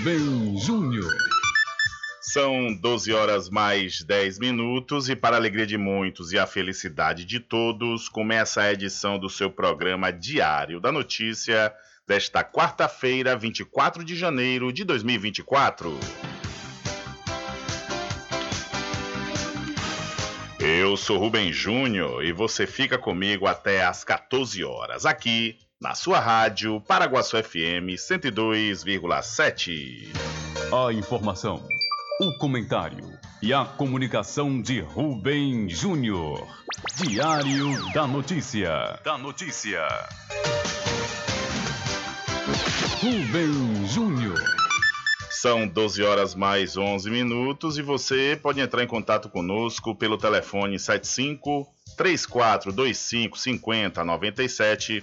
Rubem Júnior. São 12 horas mais 10 minutos e para a alegria de muitos e a felicidade de todos, começa a edição do seu programa Diário da Notícia desta quarta-feira, 24 de janeiro de 2024. Eu sou Rubem Júnior e você fica comigo até às 14 horas aqui na sua rádio Paraguaçu FM 102,7. A informação, o comentário e a comunicação de Rubem Júnior. Diário da Notícia. Da Notícia. Rubem Júnior. São 12 horas mais 11 minutos e você pode entrar em contato conosco pelo telefone 75 3425 5097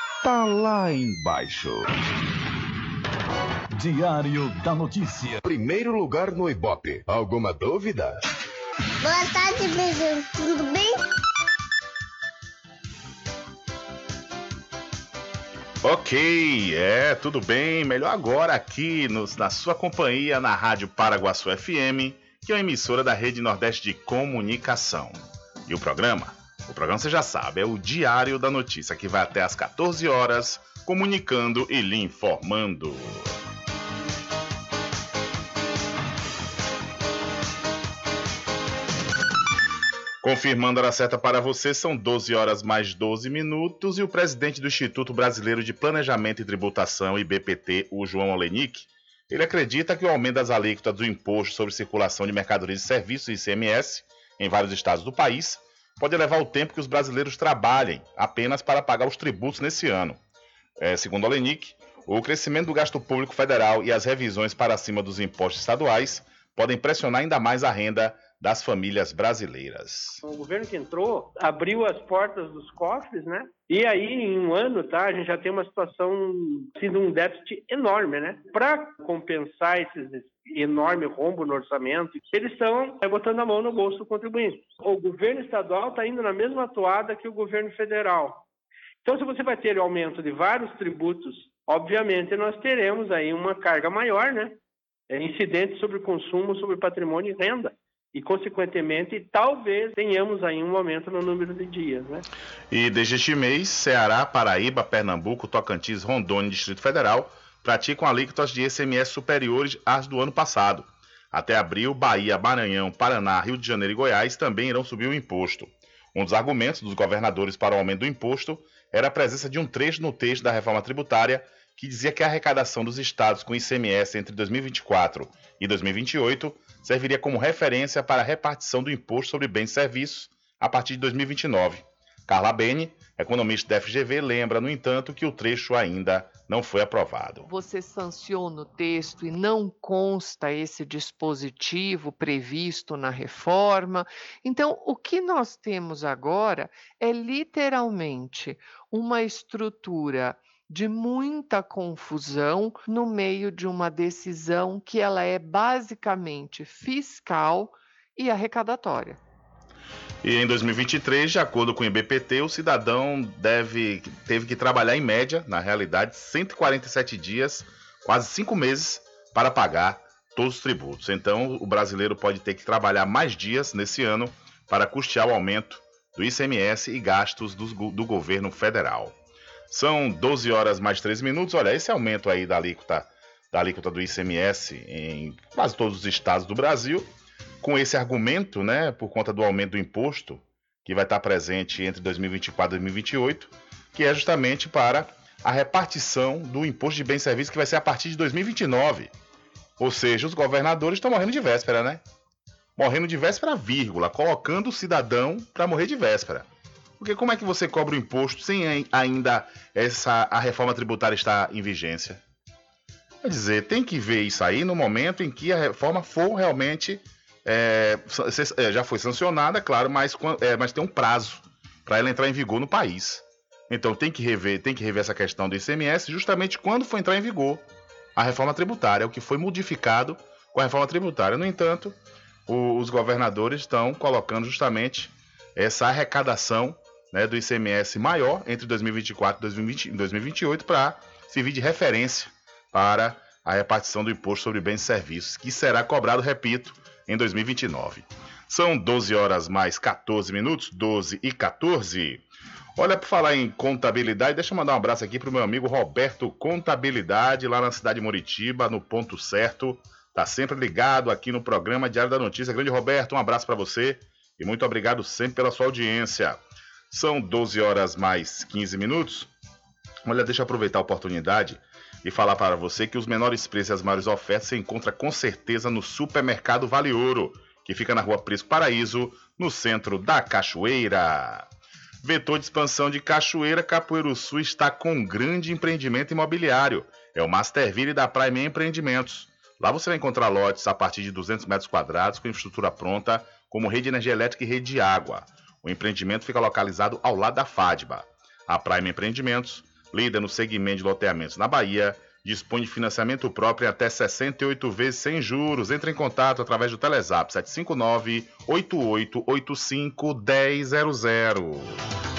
tá lá embaixo. Diário da Notícia. Primeiro lugar no Ibope. Alguma dúvida? Boa tarde, Beijão. Tudo bem? Ok, é, tudo bem. Melhor agora aqui nos, na sua companhia na Rádio Paraguaçu FM, que é uma emissora da Rede Nordeste de Comunicação. E o programa? O programa você já sabe, é o Diário da Notícia, que vai até às 14 horas, comunicando e lhe informando. Confirmando a hora certa para você, são 12 horas mais 12 minutos e o presidente do Instituto Brasileiro de Planejamento e Tributação, IBPT, o João Olenick, ele acredita que o aumento das alíquotas do Imposto sobre Circulação de Mercadorias e Serviços, ICMS, em vários estados do país, pode levar o tempo que os brasileiros trabalhem apenas para pagar os tributos nesse ano. É, segundo Olenick, o crescimento do gasto público federal e as revisões para cima dos impostos estaduais podem pressionar ainda mais a renda das famílias brasileiras. O governo que entrou abriu as portas dos cofres, né? E aí, em um ano, tá, a gente já tem uma situação, sido um déficit enorme, né? Para compensar esses enorme rombo no orçamento, eles estão é, botando a mão no bolso do contribuinte. O governo estadual está indo na mesma toada que o governo federal. Então, se você vai ter o aumento de vários tributos, obviamente nós teremos aí uma carga maior, né? É, incidente sobre consumo, sobre patrimônio e renda e, consequentemente, talvez tenhamos aí um aumento no número de dias. Né? E desde este mês, Ceará, Paraíba, Pernambuco, Tocantins, Rondônia e Distrito Federal praticam alíquotas de ICMS superiores às do ano passado. Até abril, Bahia, Maranhão, Paraná, Rio de Janeiro e Goiás também irão subir o imposto. Um dos argumentos dos governadores para o aumento do imposto era a presença de um trecho no texto da reforma tributária que dizia que a arrecadação dos estados com ICMS entre 2024 e 2028 serviria como referência para a repartição do imposto sobre bens e serviços a partir de 2029. Carla Bene, economista da FGV, lembra, no entanto, que o trecho ainda não foi aprovado. Você sanciona o texto e não consta esse dispositivo previsto na reforma. Então, o que nós temos agora é literalmente uma estrutura de muita confusão no meio de uma decisão que ela é basicamente fiscal e arrecadatória. E em 2023, de acordo com o IBPT, o cidadão deve, teve que trabalhar em média, na realidade, 147 dias, quase cinco meses, para pagar todos os tributos. Então, o brasileiro pode ter que trabalhar mais dias nesse ano para custear o aumento do ICMS e gastos do, do governo federal. São 12 horas mais 13 minutos. Olha, esse aumento aí da alíquota, da alíquota do ICMS em quase todos os estados do Brasil, com esse argumento, né, por conta do aumento do imposto, que vai estar presente entre 2024 e 2028, que é justamente para a repartição do imposto de bens e serviços, que vai ser a partir de 2029. Ou seja, os governadores estão morrendo de véspera, né? Morrendo de véspera, vírgula, colocando o cidadão para morrer de véspera. Porque como é que você cobra o imposto sem ainda essa a reforma tributária estar em vigência? Quer dizer, tem que ver isso aí no momento em que a reforma for realmente é, é já foi sancionada, claro, mas, é, mas tem um prazo para ela entrar em vigor no país. Então tem que rever, tem que rever essa questão do ICMS justamente quando for entrar em vigor a reforma tributária, o que foi modificado com a reforma tributária. No entanto, o, os governadores estão colocando justamente essa arrecadação né, do ICMS maior entre 2024 e 2028 para servir de referência para a repartição do imposto sobre bens e serviços, que será cobrado, repito, em 2029. São 12 horas mais 14 minutos, 12 e 14. Olha, por falar em contabilidade, deixa eu mandar um abraço aqui para o meu amigo Roberto Contabilidade, lá na cidade de Moritiba, no ponto certo. Tá sempre ligado aqui no programa Diário da Notícia. Grande Roberto, um abraço para você e muito obrigado sempre pela sua audiência. São 12 horas mais 15 minutos. Olha, deixa eu aproveitar a oportunidade e falar para você que os menores preços e as maiores ofertas você encontra com certeza no Supermercado Vale Ouro, que fica na rua Prisco Paraíso, no centro da Cachoeira. Vetor de expansão de Cachoeira, Capoeiro Sul está com um grande empreendimento imobiliário. É o Masterville da Prime Empreendimentos. Lá você vai encontrar lotes a partir de 200 metros quadrados com infraestrutura pronta, como rede de energia elétrica e rede de água. O empreendimento fica localizado ao lado da FADBA. A Prime Empreendimentos, líder no segmento de loteamentos na Bahia, dispõe de financiamento próprio em até 68 vezes sem juros. Entre em contato através do Telezap 759 8885 1000.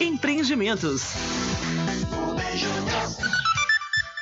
Empreendimentos.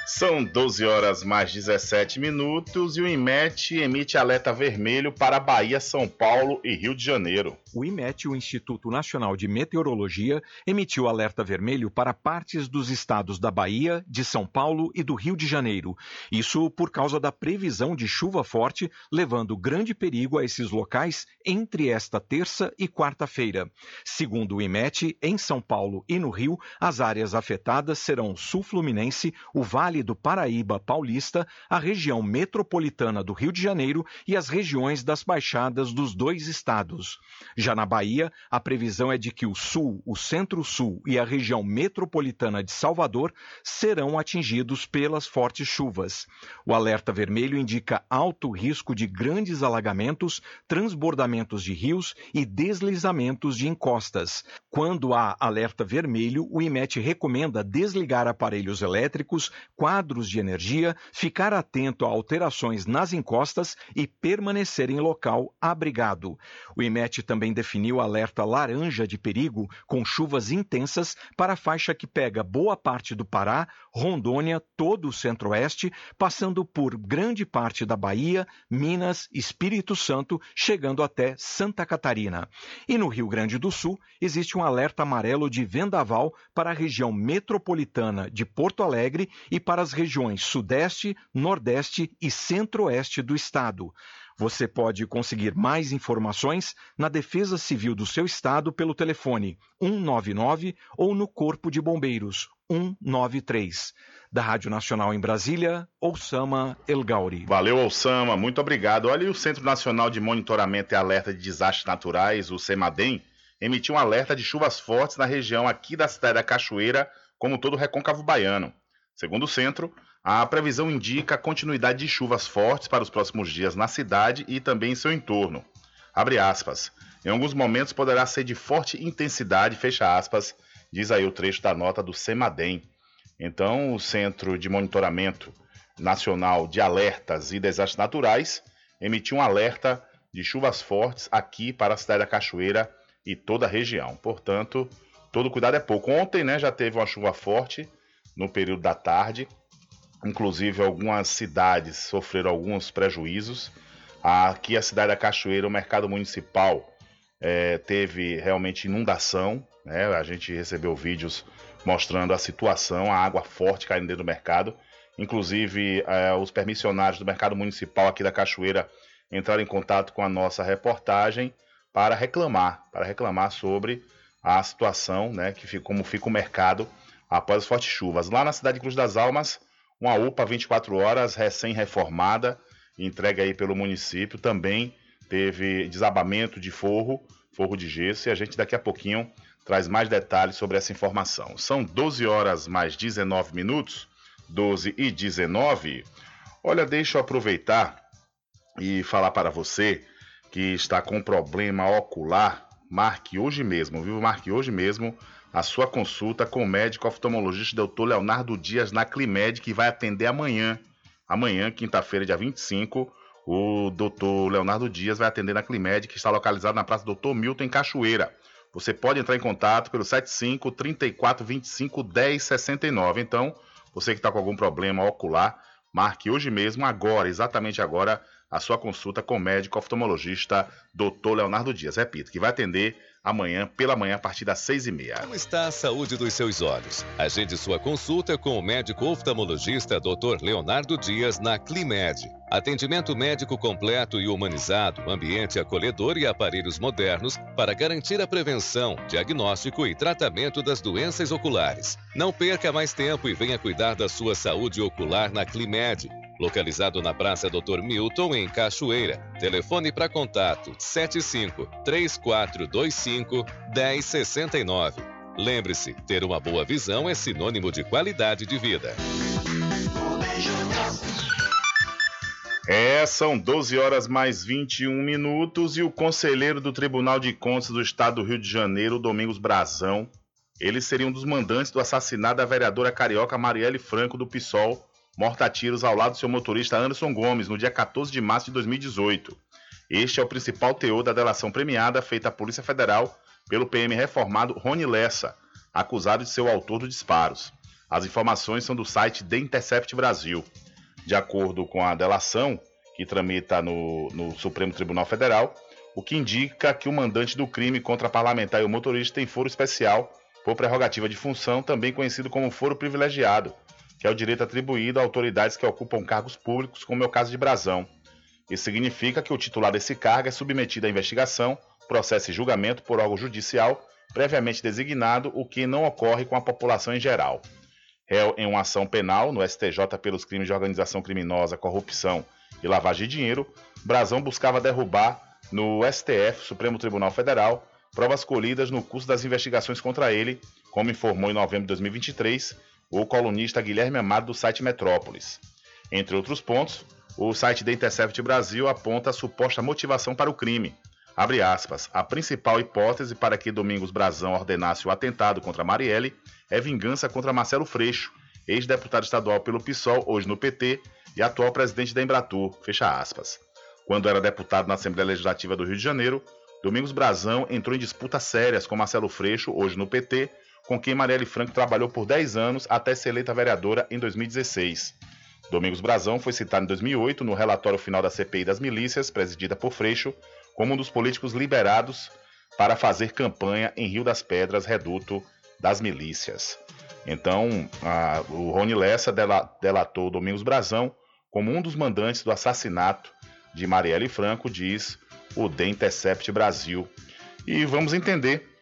São 12 horas mais 17 minutos e o IMET emite alerta vermelho para Bahia, São Paulo e Rio de Janeiro. O IMET, o Instituto Nacional de Meteorologia, emitiu alerta vermelho para partes dos estados da Bahia, de São Paulo e do Rio de Janeiro. Isso por causa da previsão de chuva forte, levando grande perigo a esses locais entre esta terça e quarta-feira. Segundo o IMET, em São Paulo e no Rio, as áreas afetadas serão Sul Fluminense, o Vale do Paraíba Paulista, a região metropolitana do Rio de Janeiro e as regiões das baixadas dos dois estados. Já na Bahia, a previsão é de que o Sul, o Centro-Sul e a região metropolitana de Salvador serão atingidos pelas fortes chuvas. O alerta vermelho indica alto risco de grandes alagamentos, transbordamentos de rios e deslizamentos de encostas. Quando há alerta vermelho, o IMET recomenda desligar aparelhos elétricos, quadros de energia, ficar atento a alterações nas encostas e permanecer em local abrigado. O IMET também definiu alerta laranja de perigo com chuvas intensas para a faixa que pega boa parte do Pará, Rondônia, todo o centro-oeste, passando por grande parte da Bahia, Minas, Espírito Santo, chegando até Santa Catarina. E no Rio Grande do Sul, existe um alerta amarelo de vendaval para a região metropolitana de Porto Alegre e para as regiões Sudeste, Nordeste e Centro-Oeste do estado. Você pode conseguir mais informações na Defesa Civil do seu estado pelo telefone 199 ou no Corpo de Bombeiros 193. Da Rádio Nacional em Brasília, Oussama El Gauri. Valeu, Oussama, muito obrigado. Olha, o Centro Nacional de Monitoramento e Alerta de Desastres Naturais, o CEMADEM, emitiu um alerta de chuvas fortes na região aqui da cidade da Cachoeira, como todo o recôncavo baiano. Segundo o centro, a previsão indica a continuidade de chuvas fortes para os próximos dias na cidade e também em seu entorno. Abre aspas. Em alguns momentos poderá ser de forte intensidade, fecha aspas, diz aí o trecho da nota do CEMADEM. Então, o Centro de Monitoramento Nacional de Alertas e Desastres Naturais emitiu um alerta de chuvas fortes aqui para a cidade da Cachoeira e toda a região. Portanto, todo cuidado é pouco. Ontem, né, já teve uma chuva forte no período da tarde. Inclusive, algumas cidades sofreram alguns prejuízos. Aqui, a cidade da Cachoeira, o mercado municipal é, teve realmente inundação. Né? A gente recebeu vídeos mostrando a situação, a água forte caindo dentro do mercado. Inclusive, é, os permissionários do mercado municipal aqui da Cachoeira entraram em contato com a nossa reportagem para reclamar, para reclamar sobre a situação, né, que como fica o mercado após as fortes chuvas. Lá na cidade de Cruz das Almas, uma UPA 24 horas recém-reformada, entregue aí pelo município, também teve desabamento de forro, forro de gesso, e a gente daqui a pouquinho traz mais detalhes sobre essa informação. São 12 horas mais 19 minutos, 12 e 19. Olha, deixa eu aproveitar e falar para você que está com problema ocular, marque hoje mesmo, viu? Marque hoje mesmo a sua consulta com o médico oftalmologista Dr. Leonardo Dias na Climed, que vai atender amanhã. Amanhã, quinta-feira, dia 25, o Dr. Leonardo Dias vai atender na Climed, que está localizado na Praça Dr. Milton, em Cachoeira. você pode entrar em contato pelo 75 34 25 10 69. Então, você que está com algum problema ocular, marque hoje mesmo, agora, exatamente agora, a sua consulta com o médico oftalmologista Dr. Leonardo Dias. Repito, que vai atender amanhã, pela manhã, a partir das seis e meia. Como está a saúde dos seus olhos? Agende sua consulta com o médico oftalmologista Dr. Leonardo Dias na Climed. Atendimento médico completo e humanizado, ambiente acolhedor e aparelhos modernos para garantir a prevenção, diagnóstico e tratamento das doenças oculares. Não perca mais tempo e venha cuidar da sua saúde ocular na Climed localizado na Praça Dr. Milton, em Cachoeira. Telefone para contato 75 3425 1069. Lembre-se, ter uma boa visão é sinônimo de qualidade de vida. É, são 12 horas mais 21 minutos e o conselheiro do Tribunal de Contas do Estado do Rio de Janeiro, Domingos Brazão, ele seria um dos mandantes do assassinato da vereadora carioca Marielle Franco do PSOL, morta a tiros ao lado do seu motorista Anderson Gomes no dia 14 de março de 2018. Este é o principal teor da delação premiada feita à Polícia Federal pelo PM reformado Rony Lessa, acusado de ser o autor dos disparos. As informações são do site The Intercept Brasil. De acordo com a delação, que tramita no, no Supremo Tribunal Federal, o que indica que o mandante do crime contra parlamentar e o motorista tem foro especial por prerrogativa de função, também conhecido como foro privilegiado, que é o direito atribuído a autoridades que ocupam cargos públicos, como é o caso de Brasão. Isso significa que o titular desse cargo é submetido à investigação, processo e julgamento por órgão judicial previamente designado, o que não ocorre com a população em geral réu em uma ação penal no STJ pelos crimes de organização criminosa, corrupção e lavagem de dinheiro, Brazão buscava derrubar no STF, Supremo Tribunal Federal, provas colhidas no curso das investigações contra ele, como informou em novembro de 2023 o colunista Guilherme Amado do site Metrópolis. Entre outros pontos, o site da Intercept Brasil aponta a suposta motivação para o crime. Abre aspas, a principal hipótese para que Domingos Brazão ordenasse o atentado contra Marielle é vingança contra Marcelo Freixo, ex-deputado estadual pelo PSOL, hoje no PT, e atual presidente da Embratur, fecha aspas. Quando era deputado na Assembleia Legislativa do Rio de Janeiro, Domingos Brazão entrou em disputas sérias com Marcelo Freixo, hoje no PT, com quem Marielle Franco trabalhou por 10 anos até ser eleita vereadora em 2016. Domingos Brazão foi citado em 2008 no relatório final da CPI das milícias, presidida por Freixo, como um dos políticos liberados para fazer campanha em Rio das Pedras, reduto das milícias. Então, a, o Rony Lessa delatou Domingos Brazão como um dos mandantes do assassinato de Marielle Franco, diz o The Intercept Brasil. E vamos entender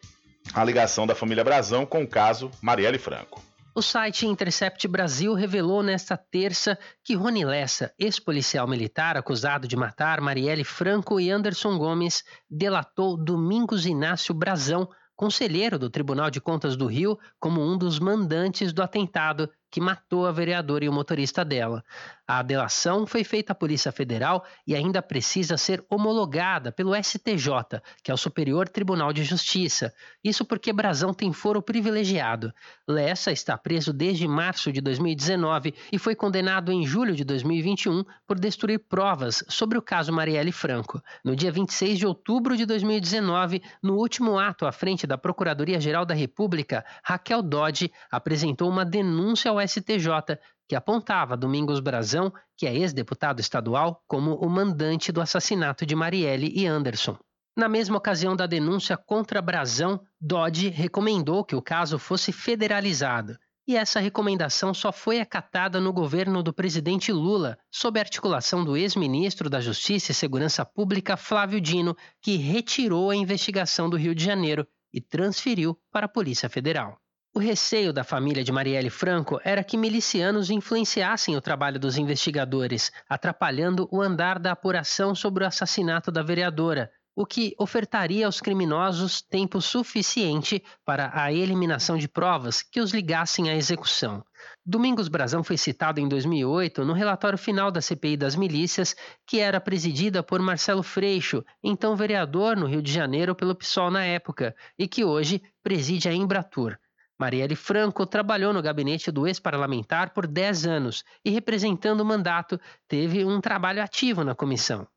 a ligação da família Brazão com o caso Marielle Franco. O site Intercept Brasil revelou nesta terça que Rony Lessa, ex-policial militar acusado de matar Marielle Franco e Anderson Gomes, delatou Domingos Inácio Brazão, conselheiro do Tribunal de Contas do Rio, como um dos mandantes do atentado que matou a vereadora e o motorista dela. A delação foi feita à Polícia Federal e ainda precisa ser homologada pelo STJ, que é o Superior Tribunal de Justiça. Isso porque Brazão tem foro privilegiado. Lessa está preso desde março de 2019 e foi condenado em julho de 2021 por destruir provas sobre o caso Marielle Franco. No dia 26 de outubro de 2019, no último ato à frente da Procuradoria-Geral da República, Raquel Dodge apresentou uma denúncia ao STJ que apontava Domingos Brazão, que é ex-deputado estadual, como o mandante do assassinato de Marielle e Anderson. Na mesma ocasião da denúncia contra Brazão, Dodge recomendou que o caso fosse federalizado. E essa recomendação só foi acatada no governo do presidente Lula, sob articulação do ex-ministro da Justiça e Segurança Pública Flávio Dino, que retirou a investigação do Rio de Janeiro e transferiu para a Polícia Federal. O receio da família de Marielle Franco era que milicianos influenciassem o trabalho dos investigadores, atrapalhando o andar da apuração sobre o assassinato da vereadora, o que ofertaria aos criminosos tempo suficiente para a eliminação de provas que os ligassem à execução. Domingos Brazão foi citado em 2008 no relatório final da CPI das milícias, que era presidida por Marcelo Freixo, então vereador no Rio de Janeiro pelo PSOL na época, e que hoje preside a Embratur. Marielle Franco trabalhou no gabinete do ex-parlamentar por 10 anos e, representando o mandato, teve um trabalho ativo na comissão.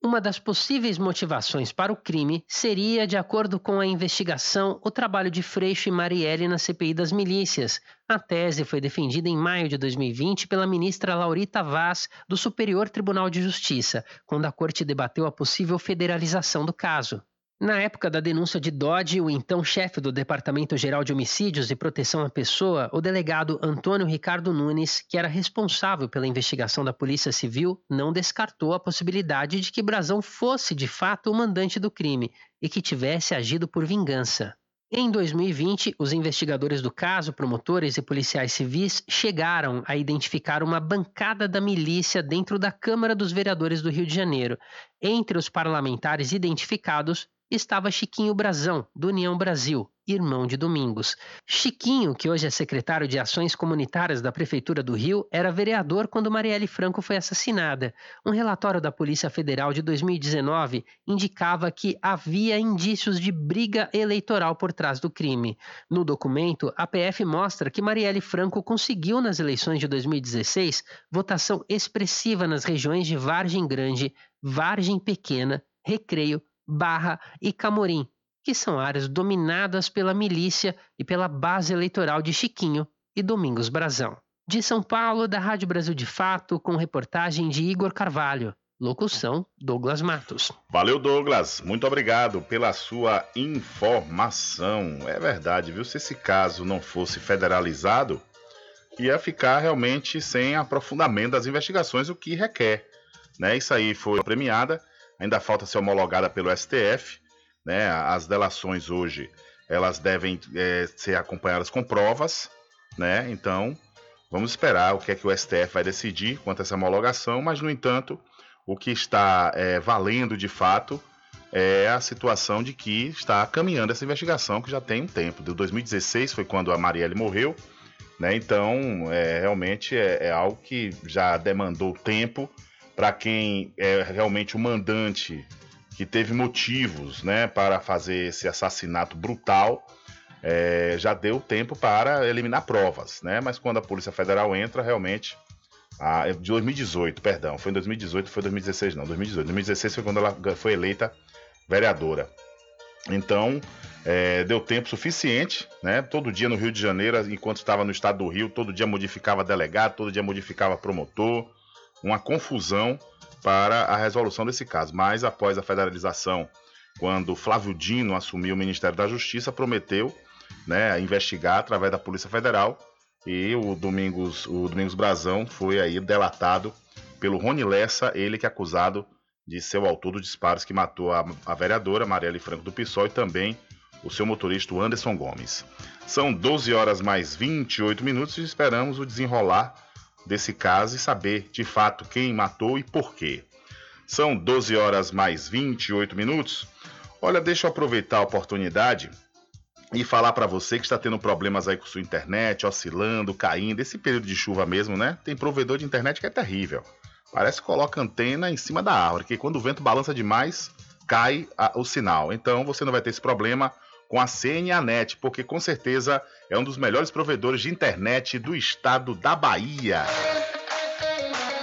Uma das possíveis motivações para o crime seria, de acordo com a investigação, o trabalho de Freixo e Marielle na CPI das milícias. A tese foi defendida em maio de 2020 pela ministra Laurita Vaz, do Superior Tribunal de Justiça, quando a corte debateu a possível federalização do caso. Na época da denúncia de Dodge, o então chefe do Departamento Geral de Homicídios e Proteção à Pessoa, o delegado Antônio Ricardo Nunes, que era responsável pela investigação da Polícia Civil, não descartou a possibilidade de que Brazão fosse de fato o mandante do crime e que tivesse agido por vingança. Em 2020, os investigadores do caso, promotores e policiais civis, chegaram a identificar uma bancada da milícia dentro da Câmara dos Vereadores do Rio de Janeiro. Entre os parlamentares identificados estava Chiquinho Brazão, do União Brasil, irmão de Domingos. Chiquinho, que hoje é secretário de Ações Comunitárias da Prefeitura do Rio, era vereador quando Marielle Franco foi assassinada. Um relatório da Polícia Federal de 2019 indicava que havia indícios de briga eleitoral por trás do crime. No documento, a PF mostra que Marielle Franco conseguiu nas eleições de 2016 votação expressiva nas regiões de Vargem Grande, Vargem Pequena, Recreio, Barra e Camorim, que são áreas dominadas pela milícia e pela base eleitoral de Chiquinho e Domingos Brazão. De São Paulo, da Rádio Brasil de Fato, com reportagem de Igor Carvalho. Locução: Douglas Matos. Valeu, Douglas. Muito obrigado pela sua informação. É verdade, viu? Se esse caso não fosse federalizado, ia ficar realmente sem aprofundamento das investigações, o que requer. Né? Isso aí foi premiada ainda falta ser homologada pelo STF. Né? As delações hoje elas devem é, ser acompanhadas com provas, né? Então vamos esperar o que é que o STF vai decidir quanto a essa homologação, mas no entanto o que está é, valendo de fato é a situação de que está caminhando essa investigação que já tem um tempo. De 2016 foi quando a Marielle morreu, né? Então é, realmente é, é algo que já demandou tempo para quem é realmente o mandante que teve motivos né, para fazer esse assassinato brutal, é, já deu tempo para eliminar provas, né? Mas quando a Polícia Federal entra, realmente. A, de 2018, perdão, foi em 2018, foi 2016, não, 2018. 2016 foi quando ela foi eleita vereadora. Então, é, deu tempo suficiente, né? Todo dia no Rio de Janeiro, enquanto estava no estado do Rio, todo dia modificava delegado, todo dia modificava promotor, uma confusão para a resolução desse caso. Mas após a federalização, quando Flávio Dino assumiu o Ministério da Justiça, prometeu né, investigar através da Polícia Federal e o Domingos, o Domingos Brazão foi aí delatado pelo Rony Lessa, ele que é acusado de ser o autor dos disparos que matou a, a vereadora Marielle Franco do PSOL e também o seu motorista Anderson Gomes. São 12 horas mais 28 minutos e esperamos o desenrolar desse caso e saber de fato quem matou e por quê. São 12 horas mais 28 minutos. Olha, deixa eu aproveitar a oportunidade e falar para você que está tendo problemas aí com sua internet, oscilando, caindo, esse período de chuva mesmo, né? Tem provedor de internet que é terrível. Parece que coloca antena em cima da árvore, que quando o vento balança demais, cai a, o sinal. Então você não vai ter esse problema com a CNAnet, porque com certeza é um dos melhores provedores de internet do estado da Bahia.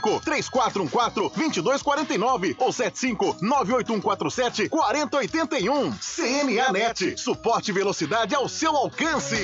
75 3414 2249 ou 75 98147 4081. CNA Net. Suporte e velocidade ao seu alcance.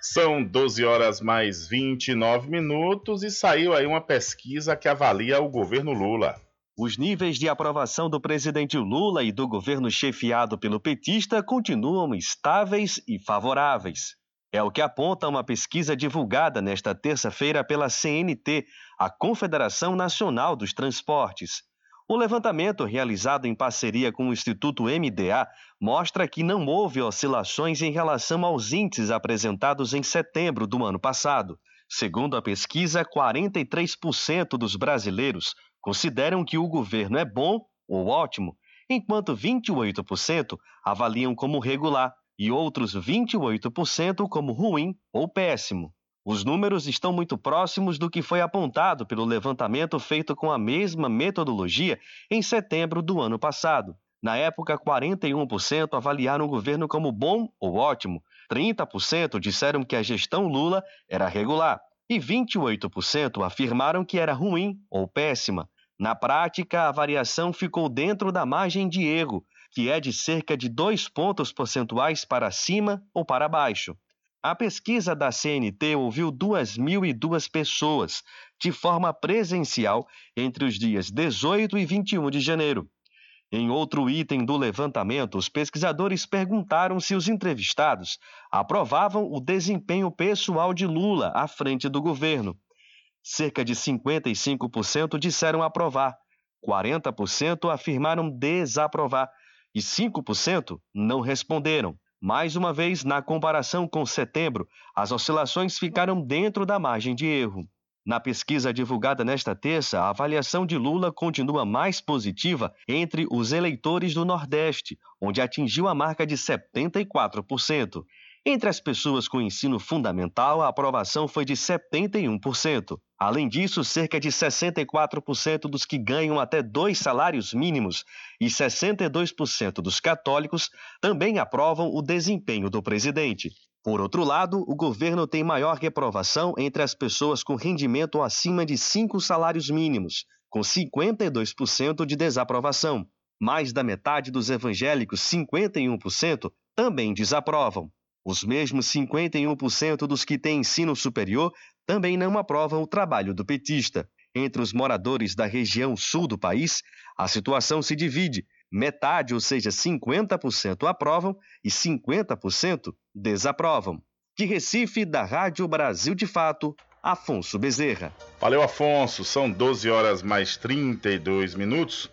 São 12 horas mais 29 minutos e saiu aí uma pesquisa que avalia o governo Lula. Os níveis de aprovação do presidente Lula e do governo chefiado pelo petista continuam estáveis e favoráveis. É o que aponta uma pesquisa divulgada nesta terça-feira pela CNT, a Confederação Nacional dos Transportes. O levantamento, realizado em parceria com o Instituto MDA, mostra que não houve oscilações em relação aos índices apresentados em setembro do ano passado. Segundo a pesquisa, 43% dos brasileiros consideram que o governo é bom ou ótimo, enquanto 28% avaliam como regular e outros 28% como ruim ou péssimo. Os números estão muito próximos do que foi apontado pelo levantamento feito com a mesma metodologia em setembro do ano passado. Na época, 41% avaliaram o governo como bom ou ótimo, 30% disseram que a gestão Lula era regular e 28% afirmaram que era ruim ou péssima. Na prática, a variação ficou dentro da margem de erro, que é de cerca de dois pontos percentuais para cima ou para baixo. A pesquisa da CNT ouviu 2.002 pessoas, de forma presencial, entre os dias 18 e 21 de janeiro. Em outro item do levantamento, os pesquisadores perguntaram se os entrevistados aprovavam o desempenho pessoal de Lula à frente do governo. Cerca de 55% disseram aprovar, 40% afirmaram desaprovar e 5% não responderam. Mais uma vez, na comparação com setembro, as oscilações ficaram dentro da margem de erro. Na pesquisa divulgada nesta terça, a avaliação de Lula continua mais positiva entre os eleitores do Nordeste, onde atingiu a marca de 74%. Entre as pessoas com ensino fundamental, a aprovação foi de 71%. Além disso, cerca de 64% dos que ganham até dois salários mínimos e 62% dos católicos também aprovam o desempenho do presidente. Por outro lado, o governo tem maior reprovação entre as pessoas com rendimento acima de cinco salários mínimos, com 52% de desaprovação. Mais da metade dos evangélicos, 51%, também desaprovam. Os mesmos 51% dos que têm ensino superior também não aprovam o trabalho do petista. Entre os moradores da região sul do país, a situação se divide. Metade, ou seja, 50% aprovam e 50% desaprovam. De Recife, da Rádio Brasil de Fato, Afonso Bezerra. Valeu, Afonso. São 12 horas mais 32 minutos.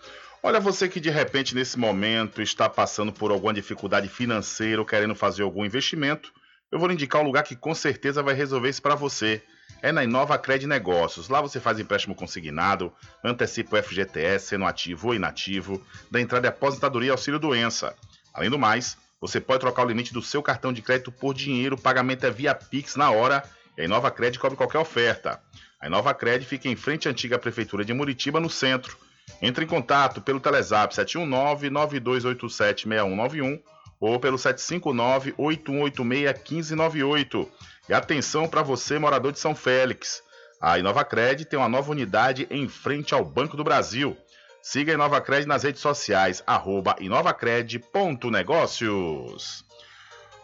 Olha, você que de repente nesse momento está passando por alguma dificuldade financeira ou querendo fazer algum investimento, eu vou lhe indicar um lugar que com certeza vai resolver isso para você. É na Inova Cred Negócios. Lá você faz empréstimo consignado, antecipa o FGTS, sendo ativo ou inativo, da entrada de aposentadoria e auxílio doença. Além do mais, você pode trocar o limite do seu cartão de crédito por dinheiro, pagamento é via Pix na hora e a Inova Cred cobre qualquer oferta. A Inova Cred fica em frente à antiga Prefeitura de Muritiba, no centro. Entre em contato pelo Telezap 719-9287-6191 ou pelo 759-8186-1598. E atenção para você, morador de São Félix. A InovaCred tem uma nova unidade em frente ao Banco do Brasil. Siga a InovaCred nas redes sociais, arroba inovacred.negócios.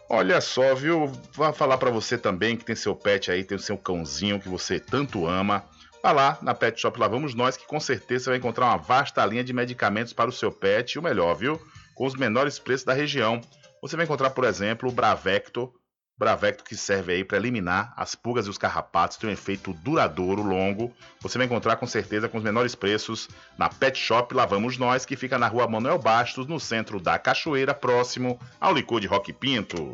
Olha só, viu? Vou falar para você também que tem seu pet aí, tem o seu cãozinho que você tanto ama. Vá lá na Pet Shop Lá Vamos Nós, que com certeza você vai encontrar uma vasta linha de medicamentos para o seu pet e o melhor, viu? Com os menores preços da região. Você vai encontrar, por exemplo, o Bravecto, Bravecto que serve aí para eliminar as pulgas e os carrapatos, tem um efeito duradouro, longo. Você vai encontrar com certeza com os menores preços na Pet Shop Lá Vamos Nós, que fica na rua Manuel Bastos, no centro da Cachoeira, próximo ao licor de Rock Pinto.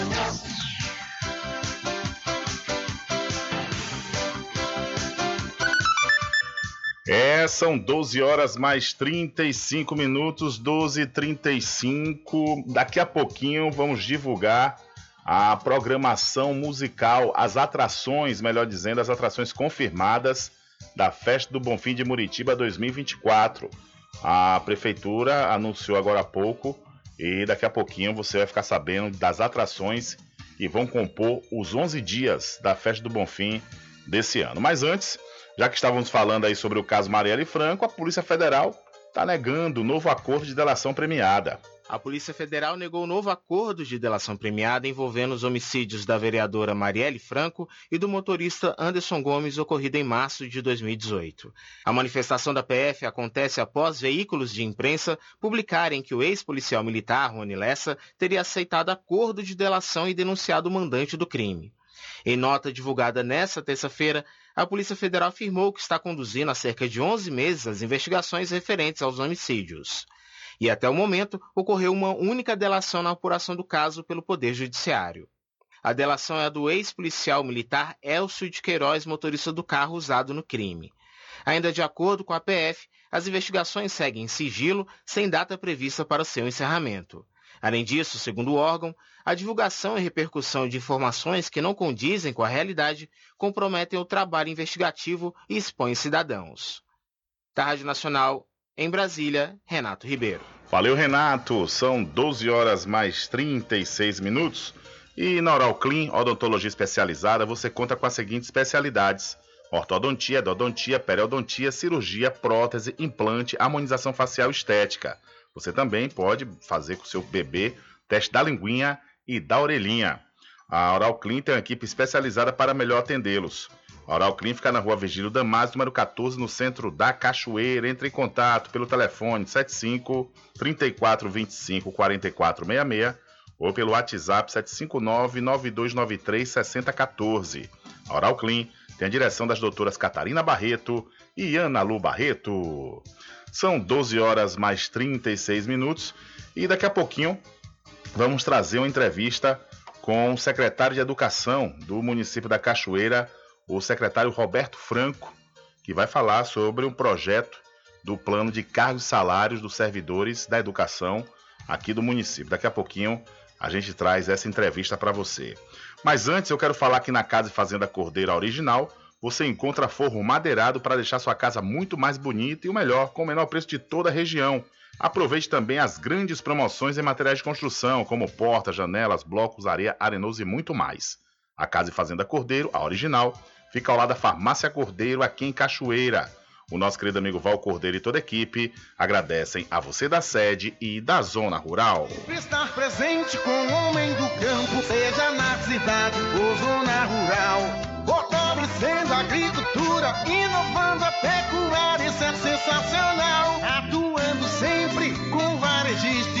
É, são 12 horas mais 35 minutos, 12 e 35. Daqui a pouquinho vamos divulgar a programação musical, as atrações, melhor dizendo, as atrações confirmadas da Festa do Bonfim de Muritiba 2024. A prefeitura anunciou agora há pouco e daqui a pouquinho você vai ficar sabendo das atrações que vão compor os 11 dias da Festa do Bonfim desse ano. Mas antes, já que estávamos falando aí sobre o caso Marielle Franco, a Polícia Federal está negando o novo acordo de delação premiada. A Polícia Federal negou novo acordo de delação premiada envolvendo os homicídios da vereadora Marielle Franco e do motorista Anderson Gomes ocorrido em março de 2018. A manifestação da PF acontece após veículos de imprensa publicarem que o ex-policial militar Rony Lessa teria aceitado acordo de delação e denunciado o mandante do crime. Em nota divulgada nesta terça-feira, a Polícia Federal afirmou que está conduzindo há cerca de 11 meses as investigações referentes aos homicídios e até o momento ocorreu uma única delação na apuração do caso pelo Poder Judiciário. A delação é a do ex-policial militar Elcio de Queiroz, motorista do carro usado no crime. Ainda de acordo com a PF, as investigações seguem em sigilo, sem data prevista para seu encerramento. Além disso, segundo o órgão, a divulgação e repercussão de informações que não condizem com a realidade comprometem o trabalho investigativo e expõem cidadãos. Da Nacional, em Brasília, Renato Ribeiro. Valeu, Renato. São 12 horas mais 36 minutos. E na Oral Clean, odontologia especializada, você conta com as seguintes especialidades: ortodontia, endodontia, periodontia, cirurgia, prótese, implante, harmonização facial estética. Você também pode fazer com o seu bebê teste da linguinha e da orelhinha. A Oral Clean tem uma equipe especializada para melhor atendê-los. A Oral Clean fica na rua Virgílio Damasio, número 14, no centro da Cachoeira. Entre em contato pelo telefone 75 34 25 44 66 ou pelo WhatsApp 759 9293 6014. A Oral Clean tem a direção das doutoras Catarina Barreto e Ana Lu Barreto. São 12 horas mais 36 minutos e daqui a pouquinho vamos trazer uma entrevista com o secretário de Educação do município da Cachoeira, o secretário Roberto Franco, que vai falar sobre um projeto do plano de cargos e salários dos servidores da educação aqui do município. Daqui a pouquinho a gente traz essa entrevista para você. Mas antes eu quero falar que na Casa e Fazenda Cordeira Original você encontra forro madeirado para deixar sua casa muito mais bonita e o melhor, com o menor preço de toda a região. Aproveite também as grandes promoções em materiais de construção, como portas, janelas, blocos, areia, arenoso e muito mais. A Casa e Fazenda Cordeiro, a original, fica ao lado da Farmácia Cordeiro, aqui em Cachoeira. O nosso querido amigo Val Cordeiro e toda a equipe agradecem a você da sede e da zona rural. Estar presente com o homem do campo, seja na cidade ou zona rural. Fortalecendo a agricultura, inovando a pecuária, isso é sensacional. Atuando sempre com varejista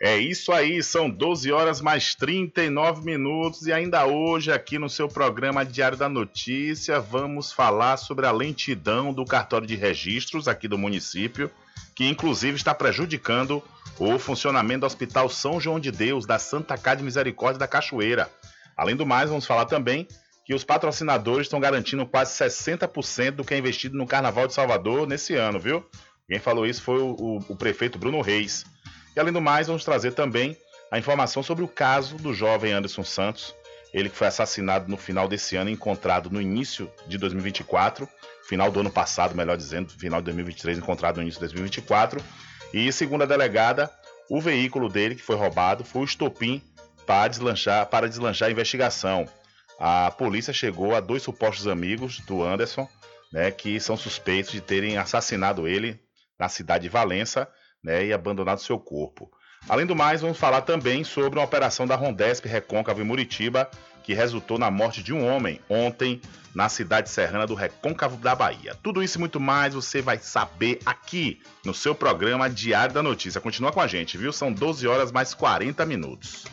É isso aí, são 12 horas mais 39 minutos e ainda hoje aqui no seu programa Diário da Notícia vamos falar sobre a lentidão do cartório de registros aqui do município, que inclusive está prejudicando o funcionamento do Hospital São João de Deus da Santa Casa de Misericórdia da Cachoeira. Além do mais, vamos falar também que os patrocinadores estão garantindo quase 60% do que é investido no Carnaval de Salvador nesse ano, viu? Quem falou isso foi o, o, o prefeito Bruno Reis. E além do mais, vamos trazer também a informação sobre o caso do jovem Anderson Santos, ele que foi assassinado no final desse ano, encontrado no início de 2024, final do ano passado, melhor dizendo, final de 2023, encontrado no início de 2024. E segundo a delegada, o veículo dele que foi roubado foi o estopim para deslanchar, para deslanchar a investigação. A polícia chegou a dois supostos amigos do Anderson, né, que são suspeitos de terem assassinado ele na cidade de Valença né, e abandonado seu corpo. Além do mais, vamos falar também sobre uma operação da Rondesp Recôncavo em Muritiba, que resultou na morte de um homem ontem na cidade serrana do Recôncavo da Bahia. Tudo isso e muito mais você vai saber aqui no seu programa Diário da Notícia. Continua com a gente, viu? São 12 horas mais 40 minutos.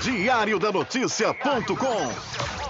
Diário da Notícia.com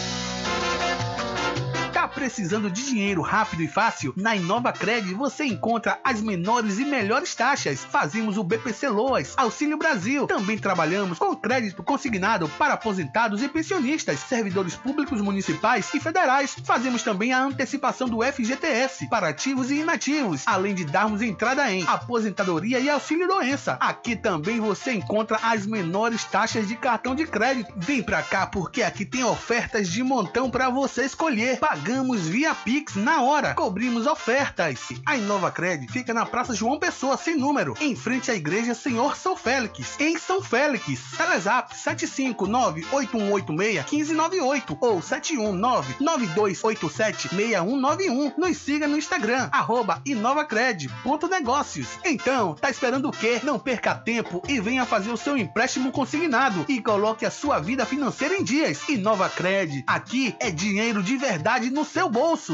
Tá precisando de dinheiro rápido e fácil? Na Inova Cred você encontra as menores e melhores taxas. Fazemos o BPC Loas, Auxílio Brasil. Também trabalhamos com crédito consignado para aposentados e pensionistas, servidores públicos municipais e federais. Fazemos também a antecipação do FGTS para ativos e inativos, além de darmos entrada em aposentadoria e auxílio doença. Aqui também você encontra as menores taxas de cartão de crédito. Vem pra cá porque aqui tem ofertas de montão para você escolher. Pagamos via Pix na hora. Cobrimos ofertas. A Inova Cred fica na Praça João Pessoa, sem número, em frente à Igreja Senhor São Félix, em São Félix. Telezap 759-8186-1598 ou 719-9287-6191. Nos siga no Instagram, arroba inovacred.negócios. Então, tá esperando o quê? Não perca tempo e venha fazer o seu empréstimo consignado e coloque a sua vida financeira em dias. Inova Cred, aqui é dinheiro de verdade no seu bolso.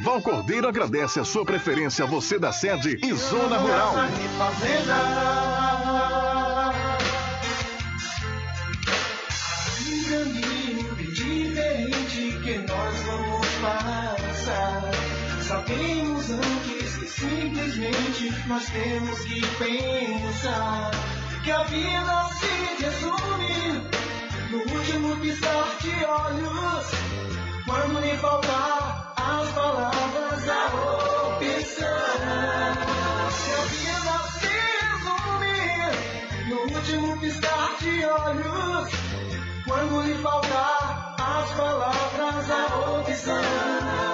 Val Cordeiro agradece a sua preferência, você da sede e Zona Rural. Um caminho diferente que nós vamos passar. Sabemos antes que simplesmente nós temos que pensar que a vida se resume no último piscar de olhos. Quando lhe faltar as palavras, a opção. Se resume no último piscar de olhos. Quando lhe faltar as palavras, a opção.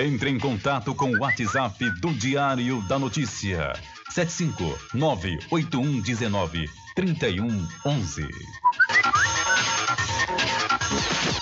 Entre em contato com o WhatsApp do Diário da Notícia. 759-8119-3111.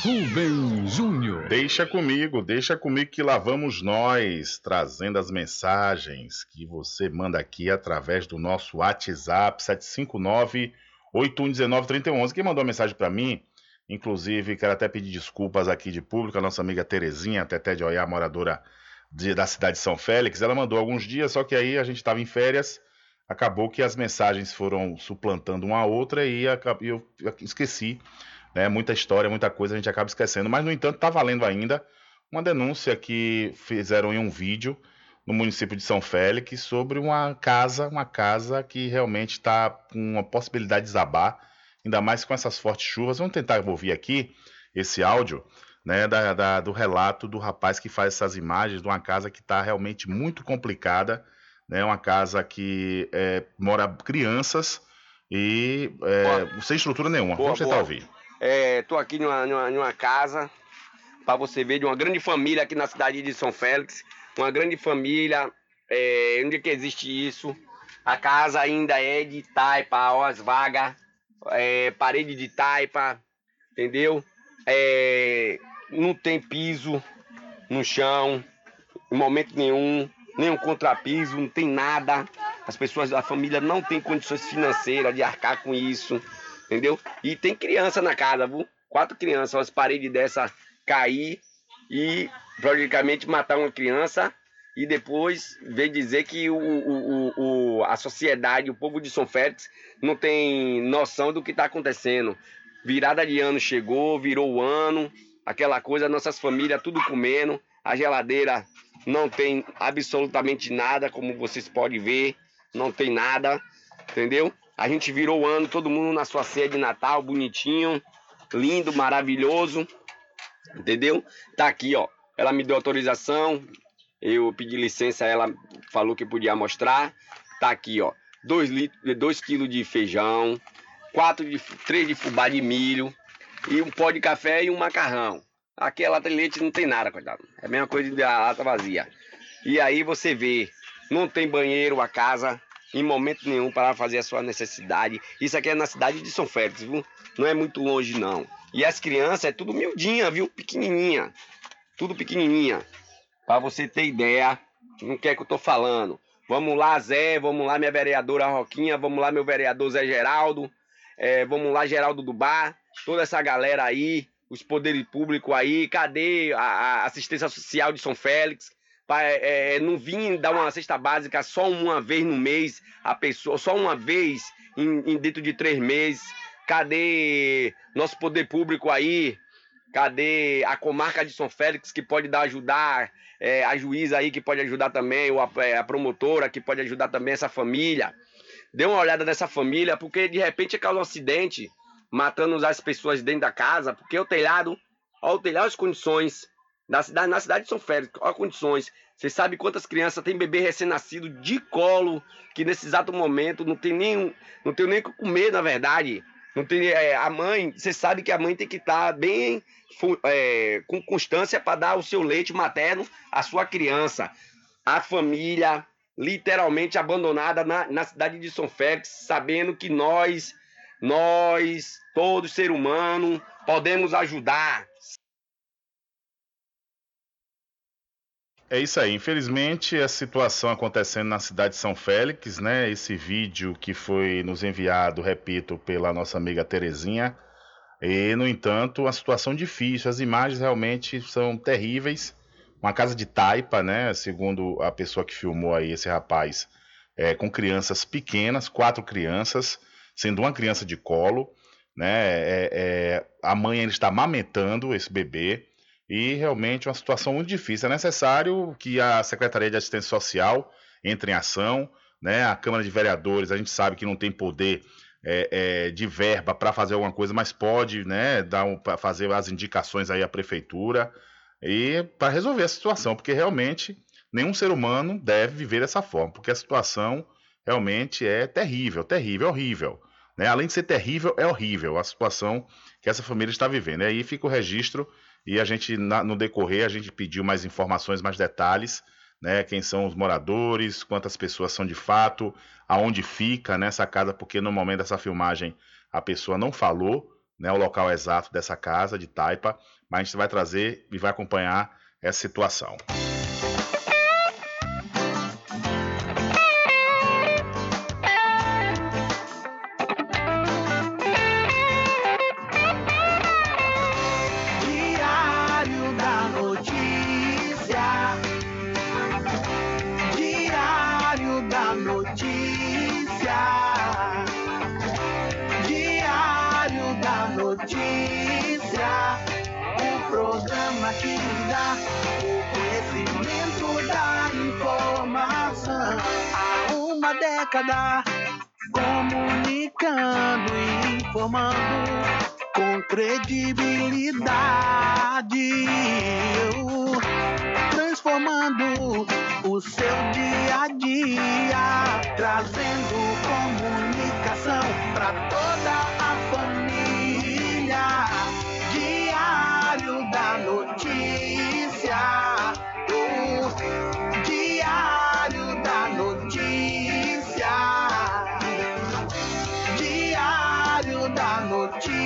Rubem Júnior. Deixa comigo, deixa comigo que lá vamos nós, trazendo as mensagens que você manda aqui através do nosso WhatsApp 759 8119 3111. Quem mandou a mensagem para mim Inclusive, quero até pedir desculpas aqui de público, a nossa amiga Terezinha, Teté de Oiá, moradora de, da cidade de São Félix. Ela mandou alguns dias, só que aí a gente estava em férias, acabou que as mensagens foram suplantando uma a outra e eu esqueci. Né, muita história, muita coisa a gente acaba esquecendo. Mas, no entanto, está valendo ainda uma denúncia que fizeram em um vídeo no município de São Félix sobre uma casa, uma casa que realmente está com uma possibilidade de desabar ainda mais com essas fortes chuvas. Vamos tentar ouvir aqui esse áudio né, da, da, do relato do rapaz que faz essas imagens de uma casa que está realmente muito complicada, né, uma casa que é, mora crianças e é, sem estrutura nenhuma. Boa, Vamos tentar boa. ouvir. Estou é, aqui numa, numa, numa casa para você ver de uma grande família aqui na cidade de São Félix, uma grande família, é, onde que existe isso? A casa ainda é de taipa, ó, as vagas é, parede de taipa, entendeu? É, não tem piso no chão, em momento nenhum, nenhum contrapiso, não tem nada. As pessoas, a família não tem condições financeiras de arcar com isso, entendeu? E tem criança na casa, viu? Quatro crianças, as paredes dessa cair e praticamente matar uma criança e depois vem dizer que o, o, o, a sociedade, o povo de Félix, não tem noção do que está acontecendo. Virada de ano chegou, virou o ano, aquela coisa, nossas famílias tudo comendo, a geladeira não tem absolutamente nada, como vocês podem ver, não tem nada, entendeu? A gente virou o ano, todo mundo na sua ceia de Natal, bonitinho, lindo, maravilhoso, entendeu? Tá aqui, ó. Ela me deu autorização, eu pedi licença, ela falou que podia mostrar. Tá aqui, ó. 2 dois quilos de feijão, quatro de, 3 de fubá de milho, e um pó de café e um macarrão. Aqui a lata de leite não tem nada, coitado. É a mesma coisa da lata vazia. E aí você vê, não tem banheiro a casa, em momento nenhum para fazer a sua necessidade. Isso aqui é na cidade de São Félix, viu? Não é muito longe, não. E as crianças é tudo miudinha, viu? Pequenininha. Tudo pequenininha. Para você ter ideia do que é que eu tô falando. Vamos lá, Zé, vamos lá, minha vereadora Roquinha, vamos lá, meu vereador Zé Geraldo, é, vamos lá, Geraldo do Bar, toda essa galera aí, os poderes públicos aí, cadê a, a assistência social de São Félix? Para é, é, não vir dar uma cesta básica só uma vez no mês, a pessoa, só uma vez em, em dentro de três meses. Cadê nosso poder público aí? Cadê a comarca de São Félix que pode dar ajudar? É, a juíza aí que pode ajudar também, ou a, é, a, promotora que pode ajudar também essa família. Dê uma olhada nessa família, porque de repente causa um acidente, matando as pessoas dentro da casa, porque o telhado, olha o telhado, as condições da cidade, na cidade de São Félix, olha as condições. Você sabe quantas crianças tem bebê recém-nascido de colo, que nesse exato momento não tem nem, não tem nem o que comer, na verdade. Não tem, é, a mãe, você sabe que a mãe tem que estar tá bem é, com constância para dar o seu leite materno à sua criança. A família literalmente abandonada na, na cidade de São Félix, sabendo que nós, nós, todo ser humano, podemos ajudar, É isso aí. Infelizmente, a situação acontecendo na cidade de São Félix, né? Esse vídeo que foi nos enviado, repito, pela nossa amiga Terezinha. E, no entanto, a situação difícil. As imagens realmente são terríveis. Uma casa de taipa, né? Segundo a pessoa que filmou aí, esse rapaz, é, com crianças pequenas, quatro crianças, sendo uma criança de colo, né? É, é, a mãe ainda está amamentando esse bebê e realmente uma situação muito difícil. É necessário que a Secretaria de Assistência Social entre em ação. Né? A Câmara de Vereadores, a gente sabe que não tem poder é, é, de verba para fazer alguma coisa, mas pode né, dar um, fazer as indicações aí à prefeitura e para resolver a situação, porque realmente nenhum ser humano deve viver dessa forma, porque a situação realmente é terrível, terrível, horrível. Né? Além de ser terrível, é horrível a situação que essa família está vivendo. E aí fica o registro e a gente, na, no decorrer, a gente pediu mais informações, mais detalhes, né? Quem são os moradores, quantas pessoas são de fato, aonde fica nessa né, casa, porque no momento dessa filmagem a pessoa não falou né, o local exato dessa casa de Taipa, mas a gente vai trazer e vai acompanhar essa situação. Informando com credibilidade, transformando o seu dia a dia, trazendo comunicação para toda a G.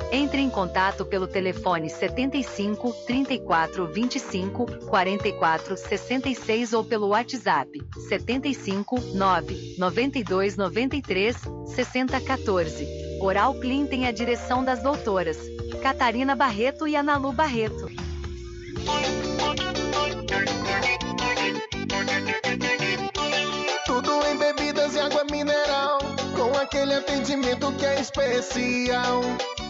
Entre em contato pelo telefone 75 34 25 44 66 ou pelo WhatsApp 75 9 92 93 60 14. Oral Clean tem a direção das doutoras Catarina Barreto e Analu Barreto. Tudo em bebidas e água mineral, com aquele atendimento que é especial.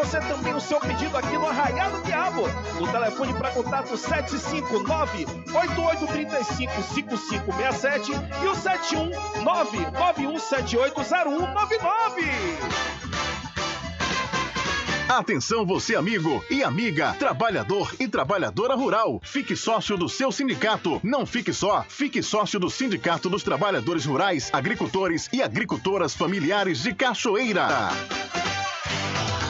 Você também o seu pedido aqui no Arraial do Diabo. No telefone para contato 759-8835-5567 e o 719-9178-0199. Atenção você amigo e amiga, trabalhador e trabalhadora rural. Fique sócio do seu sindicato. Não fique só, fique sócio do Sindicato dos Trabalhadores Rurais, Agricultores e Agricultoras Familiares de Cachoeira.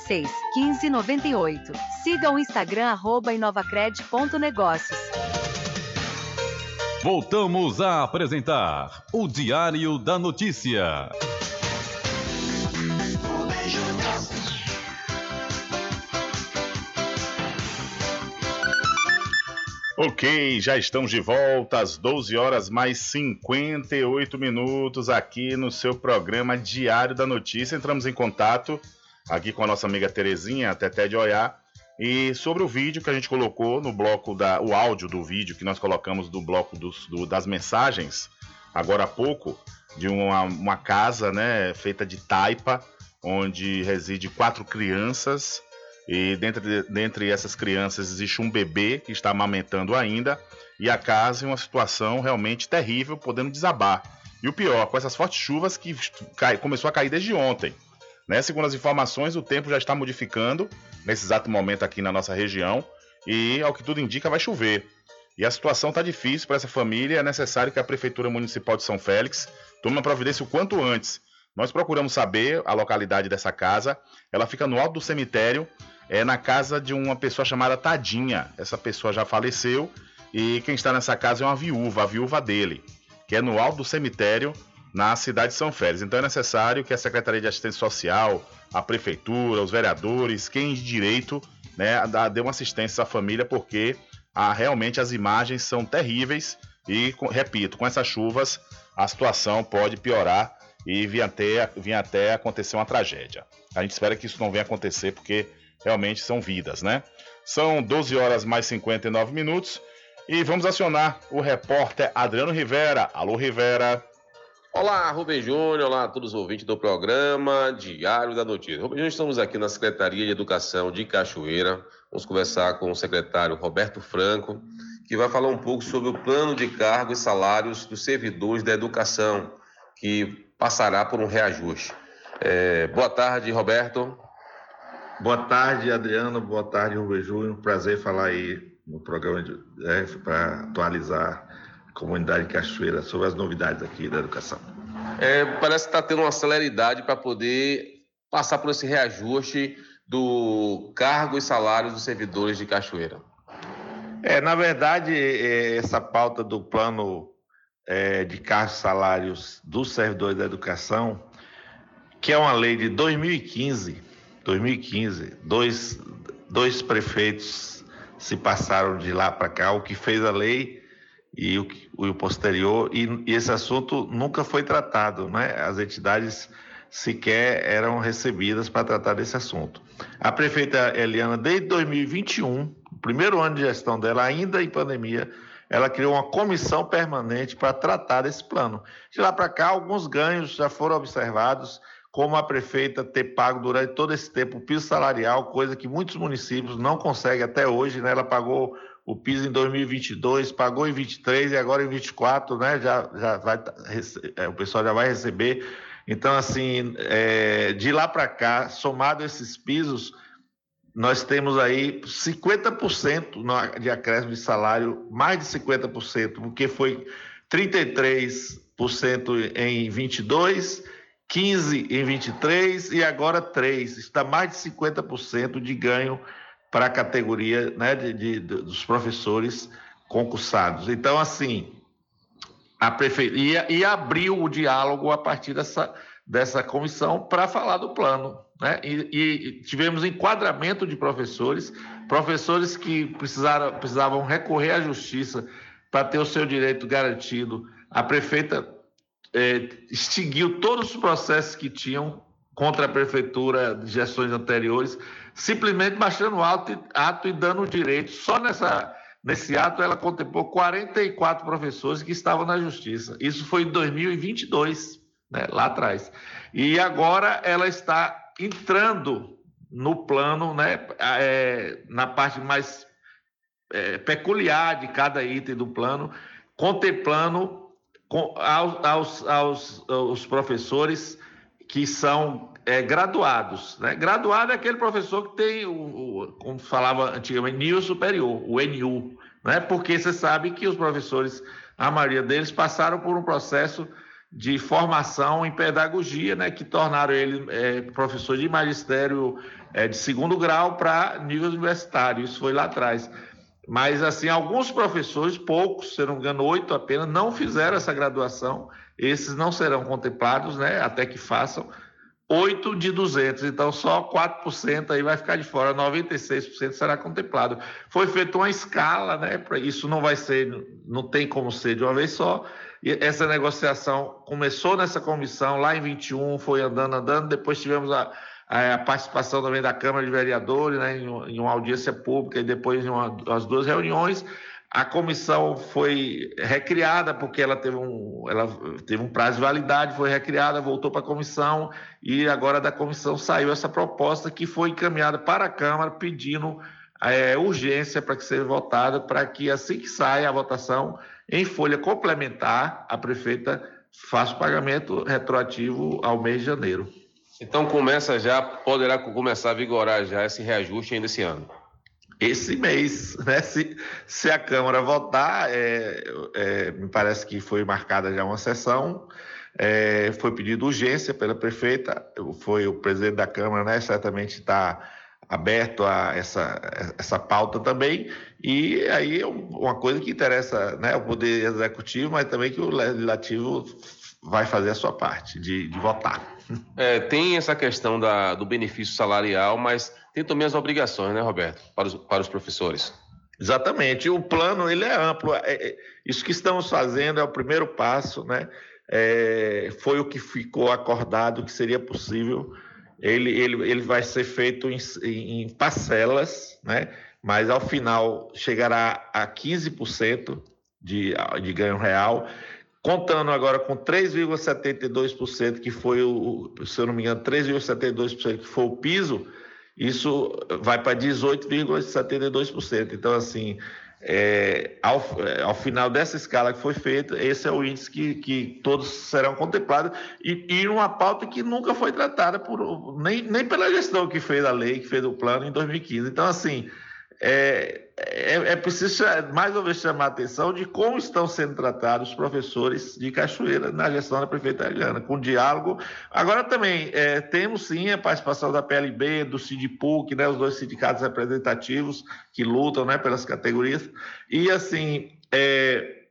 86 15 98. Siga o Instagram arroba inovacred.negócios. Voltamos a apresentar o Diário da Notícia. Ok, já estamos de volta às 12 horas mais 58 minutos aqui no seu programa Diário da Notícia. Entramos em contato aqui com a nossa amiga Terezinha, a Teté de Oiá, e sobre o vídeo que a gente colocou no bloco da. o áudio do vídeo que nós colocamos do bloco dos, do, das mensagens, agora há pouco, de uma, uma casa né, feita de taipa, onde reside quatro crianças. E dentre, dentre essas crianças existe um bebê que está amamentando ainda, e a casa em uma situação realmente terrível, podendo desabar. E o pior, com essas fortes chuvas que cai, começou a cair desde ontem. Né? Segundo as informações, o tempo já está modificando nesse exato momento aqui na nossa região e, ao que tudo indica, vai chover. E a situação está difícil para essa família. É necessário que a Prefeitura Municipal de São Félix tome uma providência o quanto antes. Nós procuramos saber a localidade dessa casa. Ela fica no alto do cemitério, é na casa de uma pessoa chamada Tadinha. Essa pessoa já faleceu e quem está nessa casa é uma viúva, a viúva dele, que é no alto do cemitério, na cidade de São Félix. Então é necessário que a Secretaria de Assistência Social, a Prefeitura, os vereadores, quem de direito, né, dê uma assistência à família, porque ah, realmente as imagens são terríveis e, repito, com essas chuvas a situação pode piorar e vir até, vir até acontecer uma tragédia. A gente espera que isso não venha acontecer, porque realmente são vidas, né? São 12 horas mais 59 minutos e vamos acionar o repórter Adriano Rivera. Alô, Rivera. Olá, Rubem Júnior, olá a todos os ouvintes do programa Diário da Notícia. Rubem Júnior, estamos aqui na Secretaria de Educação de Cachoeira. Vamos conversar com o secretário Roberto Franco, que vai falar um pouco sobre o plano de cargos e salários dos servidores da educação, que passará por um reajuste. É, boa tarde, Roberto. Boa tarde, Adriano. Boa tarde, Rubem Júnior. Prazer falar aí no programa é, para atualizar comunidade de Cachoeira sobre as novidades aqui da educação. É, parece que está tendo uma celeridade para poder passar por esse reajuste do cargo e salário dos servidores de Cachoeira. É, na verdade, é, essa pauta do plano é, de cargos e salários dos servidores da educação, que é uma lei de 2015, 2015, dois, dois prefeitos se passaram de lá para cá, o que fez a lei e o, o posterior, e, e, esse assunto nunca foi tratado, né? As entidades sequer eram recebidas para tratar desse assunto. A prefeita Eliana, desde 2021, o primeiro ano de gestão dela, ainda em pandemia, ela criou uma comissão permanente para tratar desse plano. De lá para cá, alguns ganhos já foram observados, como a prefeita ter pago durante todo esse tempo o piso salarial, coisa que muitos municípios não conseguem até hoje, né? Ela pagou o piso em 2022, pagou em 23 e agora em 24, né? Já, já vai, é, o pessoal já vai receber. Então, assim, é, de lá para cá, somado esses pisos, nós temos aí 50% de acréscimo de salário, mais de 50%, porque foi 33% em 22, 15 em 23 e agora 3. Está mais de 50% de ganho para a categoria né, de, de, dos professores concursados. Então, assim, a prefeitura e, e abriu o diálogo a partir dessa, dessa comissão para falar do plano. Né? E, e, tivemos enquadramento de professores, professores que precisaram, precisavam recorrer à justiça para ter o seu direito garantido. A prefeita é, extinguiu todos os processos que tinham contra a prefeitura de gestões anteriores, simplesmente baixando ato, ato e dando direito. Só nessa, nesse ato ela contemplou 44 professores que estavam na justiça. Isso foi em 2022, né, lá atrás. E agora ela está entrando no plano, né, é, na parte mais é, peculiar de cada item do plano, contemplando aos, aos, aos, aos, professores que são é, graduados. Né? Graduado é aquele professor que tem, o, o, como falava antigamente, nível superior, o NU, né? porque você sabe que os professores, a maioria deles, passaram por um processo de formação em pedagogia, né, que tornaram ele é, professor de magistério é, de segundo grau para nível universitário. Isso foi lá atrás. Mas, assim, alguns professores, poucos, se não me engano, oito apenas, não fizeram essa graduação. Esses não serão contemplados, né, até que façam. Oito de 200, então só 4% aí vai ficar de fora, 96% será contemplado. Foi feita uma escala, né, isso não vai ser, não tem como ser de uma vez só, e essa negociação começou nessa comissão lá em 21, foi andando, andando. Depois tivemos a, a participação também da Câmara de Vereadores, né, em, em uma audiência pública e depois em uma, as duas reuniões. A comissão foi recriada porque ela teve um, ela teve um prazo de validade, foi recriada, voltou para a comissão e agora da comissão saiu essa proposta que foi encaminhada para a Câmara pedindo é, urgência para que seja votada, para que assim que saia a votação em folha complementar, a prefeita faça o pagamento retroativo ao mês de janeiro. Então começa já, poderá começar a vigorar já esse reajuste ainda esse ano. Esse mês, né? Se, se a Câmara votar, é, é, me parece que foi marcada já uma sessão, é, foi pedido urgência pela prefeita, foi o presidente da Câmara, né? Certamente está aberto a essa, essa pauta também, e aí é uma coisa que interessa né, o Poder Executivo, mas também que o Legislativo vai fazer a sua parte de, de votar. É, tem essa questão da, do benefício salarial, mas tem também as obrigações, né, Roberto, para os, para os professores. Exatamente. O plano ele é amplo. É, é, isso que estamos fazendo é o primeiro passo, né? É, foi o que ficou acordado que seria possível ele, ele, ele vai ser feito em, em parcelas, né? mas ao final chegará a 15% de, de ganho real, contando agora com 3,72%, que foi o, se eu não me engano, 3,72% que foi o piso, isso vai para 18,72%. Então, assim, é, ao, é, ao, final dessa escala que foi feita, esse é o índice que, que todos serão contemplados e, e uma pauta que nunca foi tratada por nem, nem pela gestão que fez a lei, que fez o plano em 2015. Então, assim, é, é, é, preciso mais uma vez chamar a atenção de como estão sendo tratados os professores de Cachoeira na gestão da prefeita Eliana, com diálogo. Agora também é, temos sim a participação da PLB, do SIDPUC, né, os dois sindicatos representativos que lutam né, pelas categorias. E assim, é,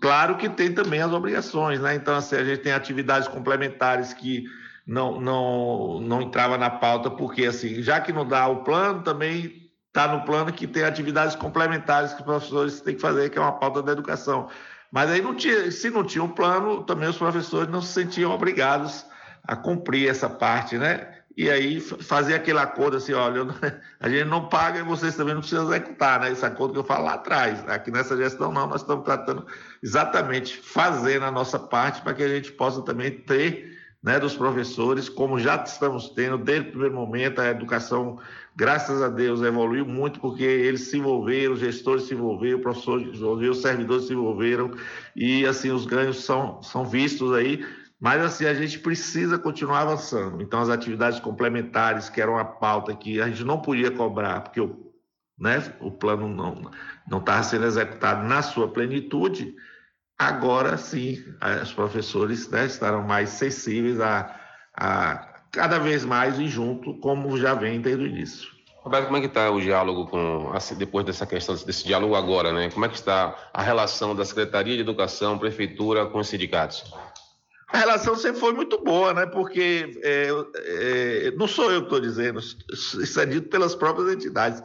claro que tem também as obrigações, né? Então, assim, a gente tem atividades complementares que não, não, não entrava na pauta, porque assim, já que não dá o plano, também está no plano que tem atividades complementares que os professores têm que fazer, que é uma pauta da educação. Mas aí não tinha, se não tinha um plano, também os professores não se sentiam obrigados a cumprir essa parte, né? E aí fazer aquele acordo assim, olha, a gente não paga e vocês também não precisam executar, né? Esse acordo que eu falo lá atrás. Aqui nessa gestão não, nós estamos tratando exatamente fazendo a nossa parte para que a gente possa também ter né, dos professores, como já estamos tendo desde o primeiro momento, a educação graças a Deus, evoluiu muito porque eles se envolveram, os gestores se envolveram, o professor se envolveu, os servidores se envolveram e assim os ganhos são, são vistos aí. Mas assim, a gente precisa continuar avançando. Então, as atividades complementares, que eram a pauta que a gente não podia cobrar, porque o, né, o plano não estava sendo executado na sua plenitude, agora sim, os professores né, estarão mais sensíveis a, a cada vez mais e junto, como já vem desde o início. Roberto, como é que está o diálogo com, depois dessa questão, desse diálogo agora, né? Como é que está a relação da Secretaria de Educação, Prefeitura com os sindicatos? A relação sempre foi muito boa, né? Porque é, é, não sou eu que estou dizendo, isso é dito pelas próprias entidades.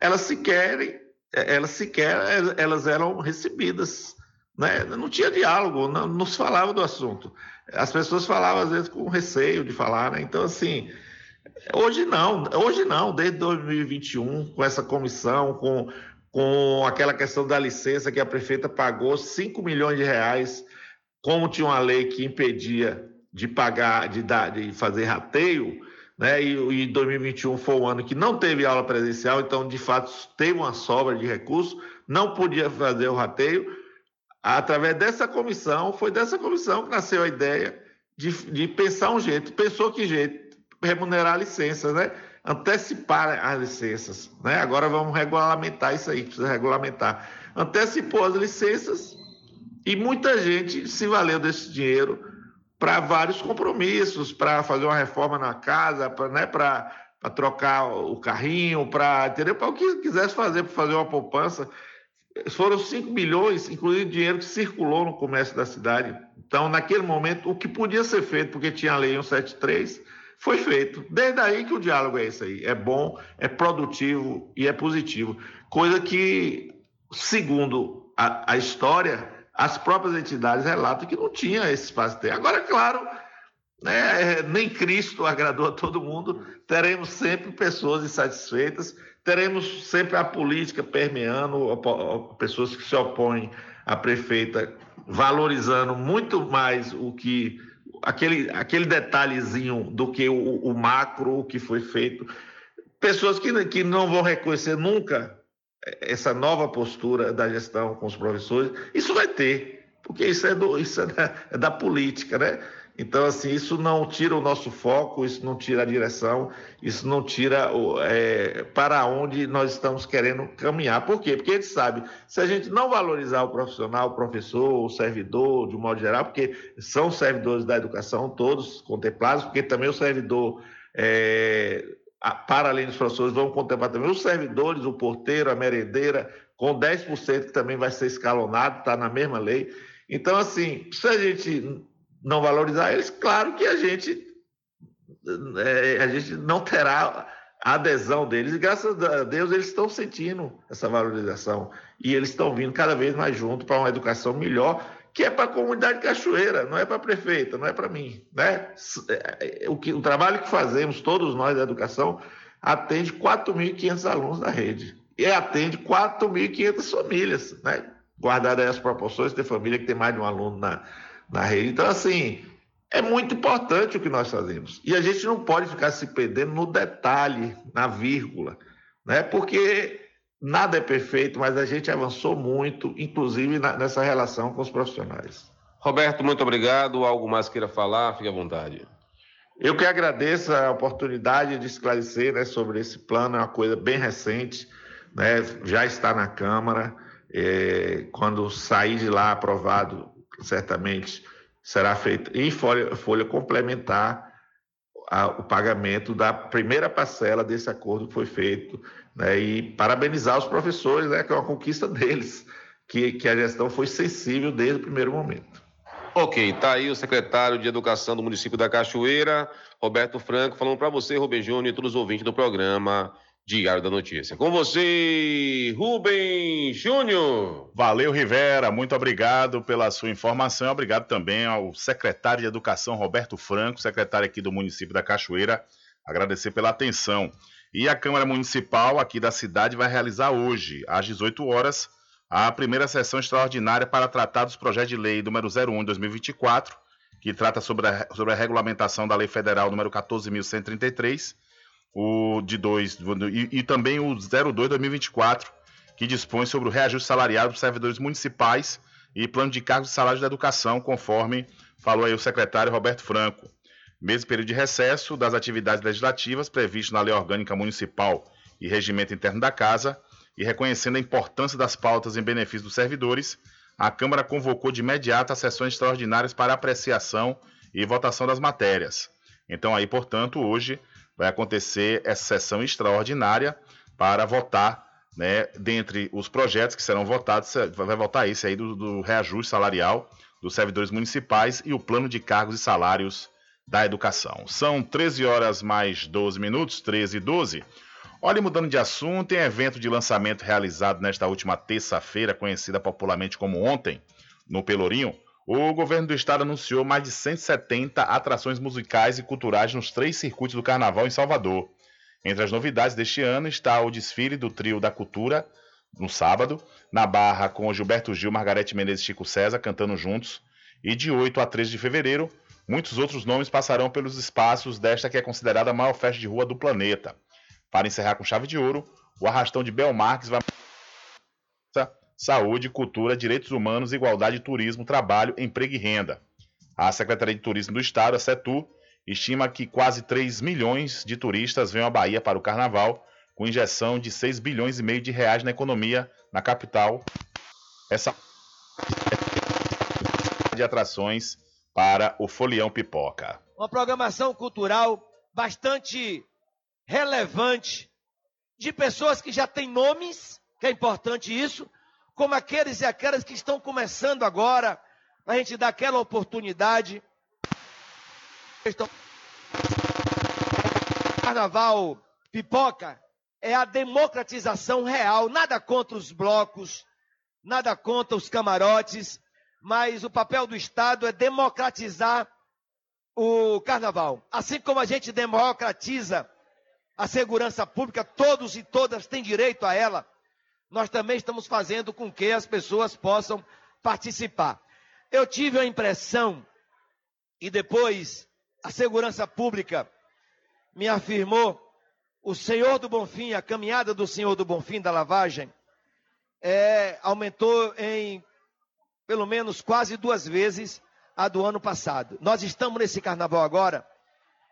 Elas se querem, elas sequer elas eram recebidas, né? Não tinha diálogo, não, não se falava do assunto as pessoas falavam às vezes com receio de falar, né? Então, assim, hoje não, hoje não, desde 2021, com essa comissão, com, com aquela questão da licença que a prefeita pagou 5 milhões de reais, como tinha uma lei que impedia de pagar, de, dar, de fazer rateio, né? E, e 2021 foi um ano que não teve aula presencial, então, de fato, teve uma sobra de recursos, não podia fazer o rateio através dessa comissão, foi dessa comissão que nasceu a ideia de, de pensar um jeito. Pensou que jeito? Remunerar licenças, né? Antecipar as licenças, né? Agora vamos regulamentar isso aí, precisa regulamentar. Antecipou as licenças e muita gente se valeu desse dinheiro para vários compromissos, para fazer uma reforma na casa, para né, trocar o carrinho, para o que quisesse fazer, para fazer uma poupança foram 5 milhões, incluindo dinheiro que circulou no comércio da cidade. Então, naquele momento, o que podia ser feito, porque tinha a lei 173, foi feito. Desde aí que o diálogo é isso aí. É bom, é produtivo e é positivo. Coisa que, segundo a, a história, as próprias entidades relatam que não tinha esse espaço de. Agora, claro, né, nem Cristo agradou a todo mundo, teremos sempre pessoas insatisfeitas teremos sempre a política permeando, pessoas que se opõem à prefeita, valorizando muito mais o que aquele, aquele detalhezinho do que o, o macro, o que foi feito. Pessoas que, que não vão reconhecer nunca essa nova postura da gestão com os professores, isso vai ter, porque isso é, do, isso é da, é da política, né? Então, assim, isso não tira o nosso foco, isso não tira a direção, isso não tira é, para onde nós estamos querendo caminhar. Por quê? Porque a gente sabe, se a gente não valorizar o profissional, o professor, o servidor, de um modo geral, porque são servidores da educação, todos contemplados, porque também o servidor, é, para além dos professores, vão contemplar também os servidores, o porteiro, a merendeira, com 10% que também vai ser escalonado, está na mesma lei. Então, assim, se a gente não valorizar eles, claro que a gente, é, a gente não terá a adesão deles, e graças a Deus eles estão sentindo essa valorização e eles estão vindo cada vez mais junto para uma educação melhor, que é para a comunidade cachoeira, não é para a prefeita, não é para mim. Né? É, o, que, o trabalho que fazemos, todos nós da educação, atende 4.500 alunos da rede e atende 4.500 famílias, né? guardadas as proporções, tem família que tem mais de um aluno na, na rede. Então, assim, é muito importante o que nós fazemos. E a gente não pode ficar se perdendo no detalhe, na vírgula, né? Porque Nada é perfeito, mas a gente avançou muito, inclusive na, nessa relação com os profissionais. Roberto, muito obrigado. Algo mais queira falar? Fique à vontade. Eu que agradeço a oportunidade de esclarecer né, sobre esse plano, é uma coisa bem recente, né, já está na Câmara. É, quando sair de lá aprovado, certamente será feito em folha, folha complementar a, o pagamento da primeira parcela desse acordo que foi feito. Né, e parabenizar os professores, né, que é uma conquista deles, que, que a gestão foi sensível desde o primeiro momento. Ok, tá aí o secretário de Educação do município da Cachoeira, Roberto Franco, falando para você, Rubem Júnior, e todos os ouvintes do programa Diário da Notícia. Com você, Rubem Júnior. Valeu, Rivera. Muito obrigado pela sua informação. Obrigado também ao secretário de Educação, Roberto Franco, secretário aqui do município da Cachoeira. Agradecer pela atenção. E a Câmara Municipal aqui da cidade vai realizar hoje, às 18 horas, a primeira sessão extraordinária para tratar dos projetos de lei número 01 de 2024, que trata sobre a, sobre a regulamentação da Lei Federal número 14.133, o de 2, e, e também o 02 2024, que dispõe sobre o reajuste salarial dos servidores municipais e plano de cargos e salários da educação, conforme falou aí o secretário Roberto Franco. Mesmo período de recesso das atividades legislativas previsto na Lei Orgânica Municipal e Regimento Interno da Casa, e reconhecendo a importância das pautas em benefício dos servidores, a Câmara convocou de imediato as sessões extraordinárias para apreciação e votação das matérias. Então, aí, portanto, hoje vai acontecer essa sessão extraordinária para votar, né, dentre os projetos que serão votados, vai votar esse aí do, do reajuste salarial dos servidores municipais e o plano de cargos e salários da educação. São 13 horas mais 12 minutos, 13 e 12. Olha, mudando de assunto, em evento de lançamento realizado nesta última terça-feira, conhecida popularmente como ontem, no Pelourinho, o governo do estado anunciou mais de 170 atrações musicais e culturais nos três circuitos do carnaval em Salvador. Entre as novidades deste ano está o desfile do Trio da Cultura, no sábado, na Barra com Gilberto Gil, Margarete Menezes e Chico César cantando juntos, e de 8 a 13 de fevereiro, muitos outros nomes passarão pelos espaços desta que é considerada a maior festa de rua do planeta. Para encerrar com chave de ouro, o arrastão de Bel Marques vai saúde, cultura, direitos humanos, igualdade, turismo, trabalho, emprego e renda. A Secretaria de Turismo do Estado, a CETU, estima que quase 3 milhões de turistas venham à Bahia para o carnaval, com injeção de 6 bilhões e meio de reais na economia na capital. Essa de atrações para o Folião Pipoca. Uma programação cultural bastante relevante de pessoas que já têm nomes, que é importante isso, como aqueles e aquelas que estão começando agora, a gente dar aquela oportunidade. Carnaval pipoca é a democratização real, nada contra os blocos, nada contra os camarotes, mas o papel do Estado é democratizar o carnaval. Assim como a gente democratiza a segurança pública, todos e todas têm direito a ela. Nós também estamos fazendo com que as pessoas possam participar. Eu tive a impressão, e depois a segurança pública me afirmou, o Senhor do Bonfim, a caminhada do Senhor do Bonfim da lavagem, é, aumentou em pelo menos quase duas vezes a do ano passado. Nós estamos nesse carnaval agora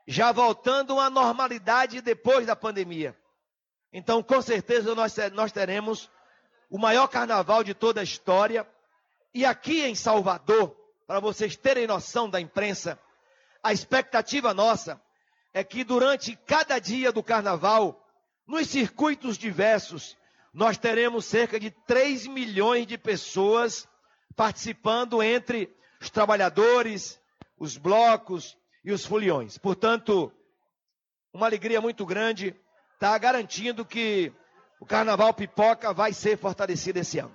já voltando à normalidade depois da pandemia. Então, com certeza, nós, teremos o maior carnaval de toda a história. E aqui em Salvador, para vocês terem noção da imprensa, a expectativa nossa é que durante cada dia do carnaval, nos circuitos diversos, nós teremos cerca de 3 milhões de pessoas participando entre os trabalhadores, os blocos, e os foliões. Portanto, uma alegria muito grande está garantindo que o Carnaval Pipoca vai ser fortalecido esse ano.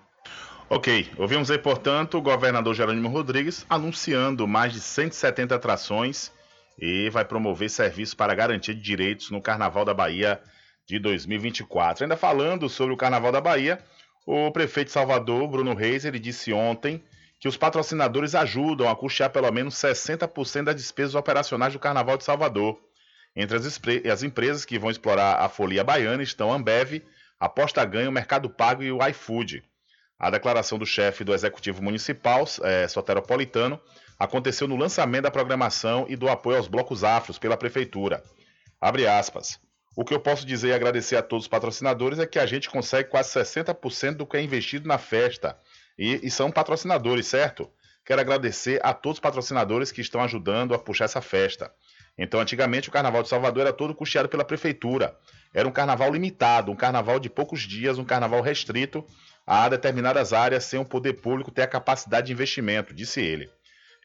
Ok, ouvimos aí, portanto, o governador Jerônimo Rodrigues anunciando mais de 170 atrações e vai promover serviços para garantia de direitos no Carnaval da Bahia de 2024. Ainda falando sobre o Carnaval da Bahia, o prefeito de Salvador, Bruno Reis, ele disse ontem que os patrocinadores ajudam a custear pelo menos 60% das despesas operacionais do Carnaval de Salvador. Entre as, as, empresas que vão explorar a folia baiana estão Ambev, aposta ganho, Mercado Pago e o iFood. A declaração do chefe do Executivo Municipal, é, Soteropolitano, aconteceu no lançamento da programação e do apoio aos blocos afros pela Prefeitura. Abre aspas. O que eu posso dizer e agradecer a todos os patrocinadores é que a gente consegue quase 60% do que é investido na festa. E, e, são patrocinadores, certo? Quero agradecer a todos os patrocinadores que estão ajudando a puxar essa festa. Então, antigamente, o Carnaval de Salvador era todo custeado pela prefeitura. Era um carnaval limitado, um carnaval de poucos dias, um carnaval restrito a determinadas áreas sem o poder público ter a capacidade de investimento, disse ele.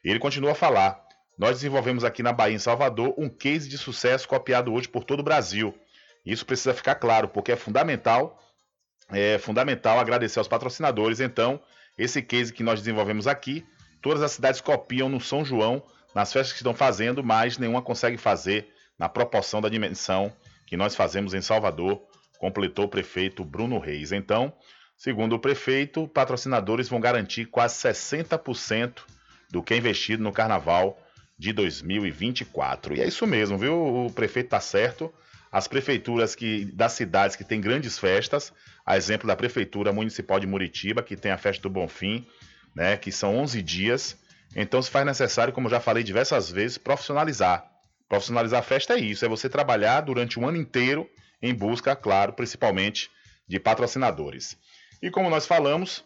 Ele continua a falar. Nós desenvolvemos aqui na Bahia, em Salvador, um case de sucesso copiado hoje por todo o Brasil. Isso precisa ficar claro, porque é fundamental, é fundamental agradecer aos patrocinadores. Então, esse case que nós desenvolvemos aqui, todas as cidades copiam no São João, nas festas que estão fazendo, mas nenhuma consegue fazer na proporção da dimensão que nós fazemos em Salvador, completou o prefeito Bruno Reis. Então, segundo o prefeito, patrocinadores vão garantir quase 60% do que é investido no carnaval de 2024. E é isso mesmo, viu? O prefeito está certo. As prefeituras que, das cidades que têm grandes festas, a exemplo da Prefeitura Municipal de Muritiba, que tem a festa do Bonfim, né, que são 11 dias. Então se faz necessário, como já falei diversas vezes, profissionalizar. Profissionalizar a festa é isso, é você trabalhar durante um ano inteiro em busca, claro, principalmente de patrocinadores. E como nós falamos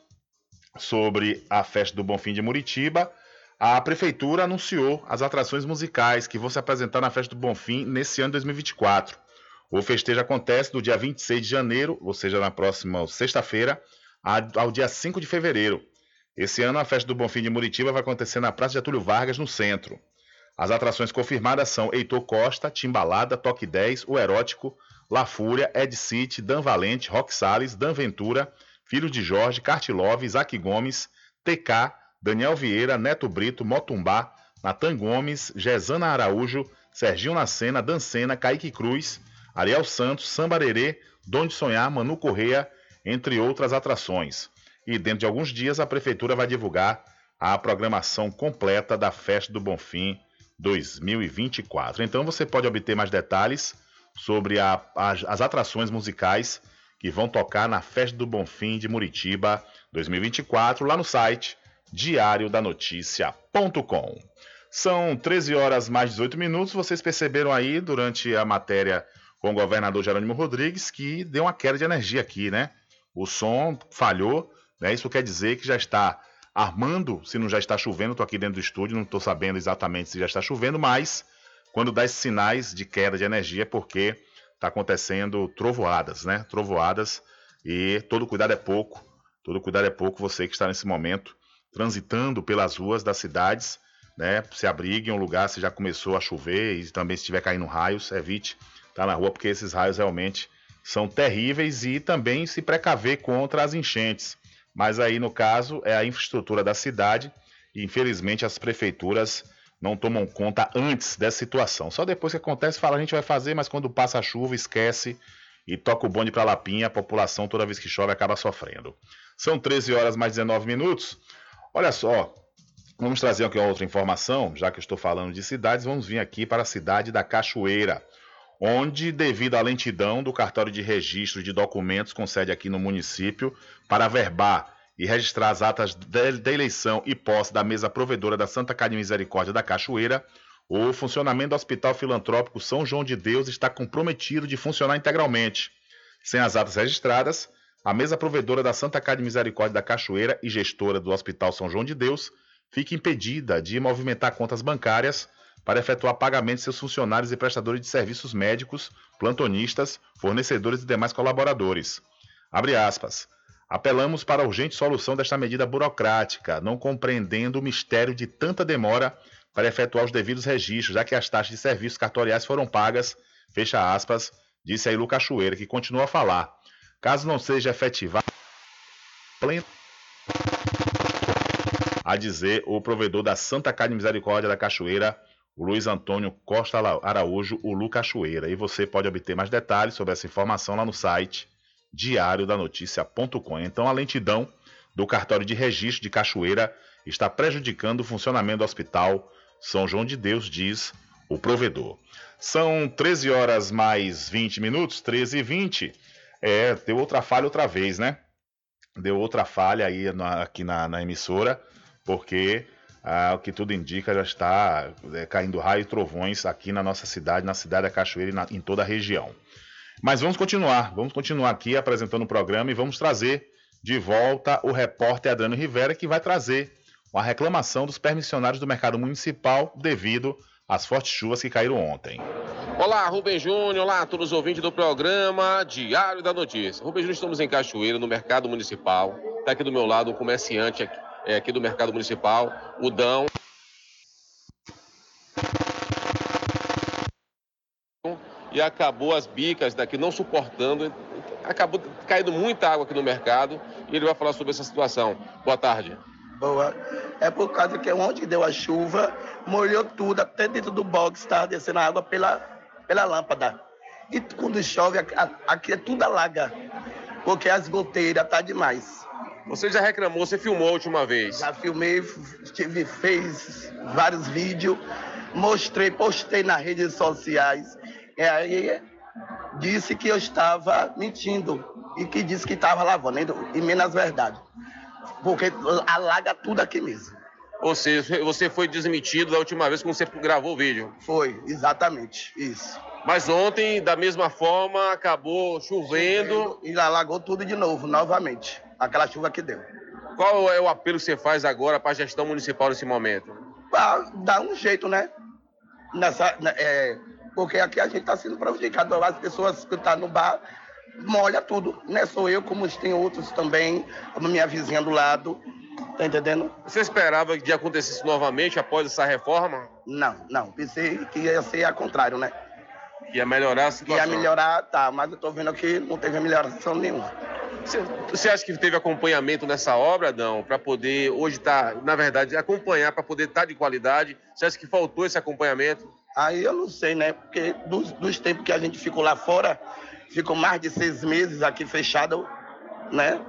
sobre a festa do Bonfim de Muritiba, a prefeitura anunciou as atrações musicais que vão se apresentar na Festa do Bonfim nesse ano de 2024. O festejo acontece do dia 26 de janeiro, ou seja, na próxima sexta-feira, ao dia 5 de fevereiro. Esse ano a Festa do Bonfim de Muritiba vai acontecer na Praça de Atúlio Vargas, no centro. As atrações confirmadas são Heitor Costa, Timbalada, Toque 10, O Erótico, La Fúria, Ed City, Dan Valente, Rock Salles, Dan Ventura, Filhos de Jorge, Cartilove, Isaac Gomes, TK, Daniel Vieira, Neto Brito, Motumbá, Natan Gomes, Gesana Araújo, Serginho Nacena, Dancena, Kaique Cruz, Ariel Santos, Sambarerê, Dom de Sonhar, Manu Correia, entre outras atrações. E dentro de alguns dias a Prefeitura vai divulgar a programação completa da Festa do Bonfim 2024. Então você pode obter mais detalhes sobre a, as, as atrações musicais que vão tocar na Festa do Bonfim de Muritiba 2024 lá no site diariodanoticia.com. São 13 horas mais 18 minutos. Vocês perceberam aí durante a matéria com o governador Jerônimo Rodrigues que deu uma queda de energia aqui, né? O som falhou, né? Isso quer dizer que já está armando, se não já está chovendo, estou aqui dentro do estúdio, não estou sabendo exatamente se já está chovendo, mas quando dá esses sinais de queda de energia é porque está acontecendo trovoadas, né? Trovoadas e todo cuidado é pouco, todo cuidado é pouco você que está nesse momento transitando pelas ruas das cidades, né? Se abrigue em um lugar se já começou a chover e também se estiver caindo raios, evite estar na rua porque esses raios realmente são terríveis e também se precaver contra as enchentes. Mas aí no caso é a infraestrutura da cidade e infelizmente as prefeituras não tomam conta antes dessa situação. Só depois que acontece fala a gente vai fazer, mas quando passa a chuva esquece e toca o bonde para Lapinha, a população toda vez que chove acaba sofrendo. São 13 horas mais 19 minutos. Olha só, vamos trazer aqui outra informação, já que estou falando de cidades, vamos vir aqui para a cidade da Cachoeira, onde, devido à lentidão do cartório de registro de documentos com sede aqui no município, para verbar e registrar as atas da eleição e posse da mesa provedora da Santa Casa Misericórdia da Cachoeira, o funcionamento do Hospital Filantrópico São João de Deus está comprometido de funcionar integralmente. Sem as atas registradas, a mesa provedora da Santa Casa Misericórdia da Cachoeira e gestora do Hospital São João de Deus fica impedida de movimentar contas bancárias para efetuar pagamento de seus funcionários e prestadores de serviços médicos, plantonistas, fornecedores e demais colaboradores. Abre aspas. Apelamos para a urgente solução desta medida burocrática, não compreendendo o mistério de tanta demora para efetuar os devidos registros, já que as taxas de serviços cartoriais foram pagas, fecha aspas, disse aí Lu Cachoeira, que continua a falar. Caso não seja efetivado, a dizer o provedor da Santa Casa de Misericórdia da Cachoeira, o Luiz Antônio Costa Araújo, o Lu Cachoeira. E você pode obter mais detalhes sobre essa informação lá no site diariodanoticia.com. Então, a lentidão do cartório de registro de Cachoeira está prejudicando o funcionamento do hospital São João de Deus, diz o provedor. São 13 horas mais 20 minutos, 13 e 20. É, deu outra falha outra vez, né? Deu outra falha aí na, aqui na, na emissora, porque ah, o que tudo indica já está é, caindo raios e trovões aqui na nossa cidade, na cidade da Cachoeira e na, em toda a região. Mas vamos continuar, vamos continuar aqui apresentando o programa e vamos trazer de volta o repórter Adriano Rivera, que vai trazer uma reclamação dos permissionários do mercado municipal devido às fortes chuvas que caíram ontem. Olá, Rubem Júnior, olá a todos os ouvintes do programa Diário da Notícia. Rubem Júnior, estamos em Cachoeira, no mercado municipal. Está aqui do meu lado um comerciante aqui, é, aqui do mercado municipal, o Dão. E acabou as bicas daqui não suportando, acabou caindo muita água aqui no mercado e ele vai falar sobre essa situação. Boa tarde. Boa. É por causa que onde deu a chuva, molhou tudo, até dentro do box está descendo água pela, pela lâmpada. E quando chove, aqui é tudo alaga, porque as goteiras tá demais. Você já reclamou, você filmou a última vez? Já filmei, tive, fez vários vídeos, mostrei, postei nas redes sociais. E aí disse que eu estava mentindo e que disse que estava lavando, e menos verdade. Porque alaga tudo aqui mesmo. Ou seja, você foi desmentido da última vez que você gravou o vídeo. Foi, exatamente, isso. Mas ontem, da mesma forma, acabou chovendo. e alagou tudo de novo, novamente. Aquela chuva que deu. Qual é o apelo que você faz agora para a gestão municipal nesse momento? Para dar um jeito, né? Nessa, né, é, porque aqui a gente está sendo prejudicado. As pessoas que estão tá no bar molha tudo. Não é só eu, como tem outros também, como minha vizinha do lado. Tá entendendo? Você esperava que acontecesse novamente após essa reforma? Não, não. Pensei que ia ser ao contrário, né? Ia melhorar a situação. Ia melhorar, tá, mas eu tô vendo que não teve melhoração nenhuma. Você, você acha que teve acompanhamento nessa obra, Adão, para poder hoje estar, tá, na verdade, acompanhar, para poder estar tá de qualidade? Você acha que faltou esse acompanhamento? Aí eu não sei, né? Porque dos, dos tempos que a gente ficou lá fora, ficou mais de seis meses aqui fechado, né?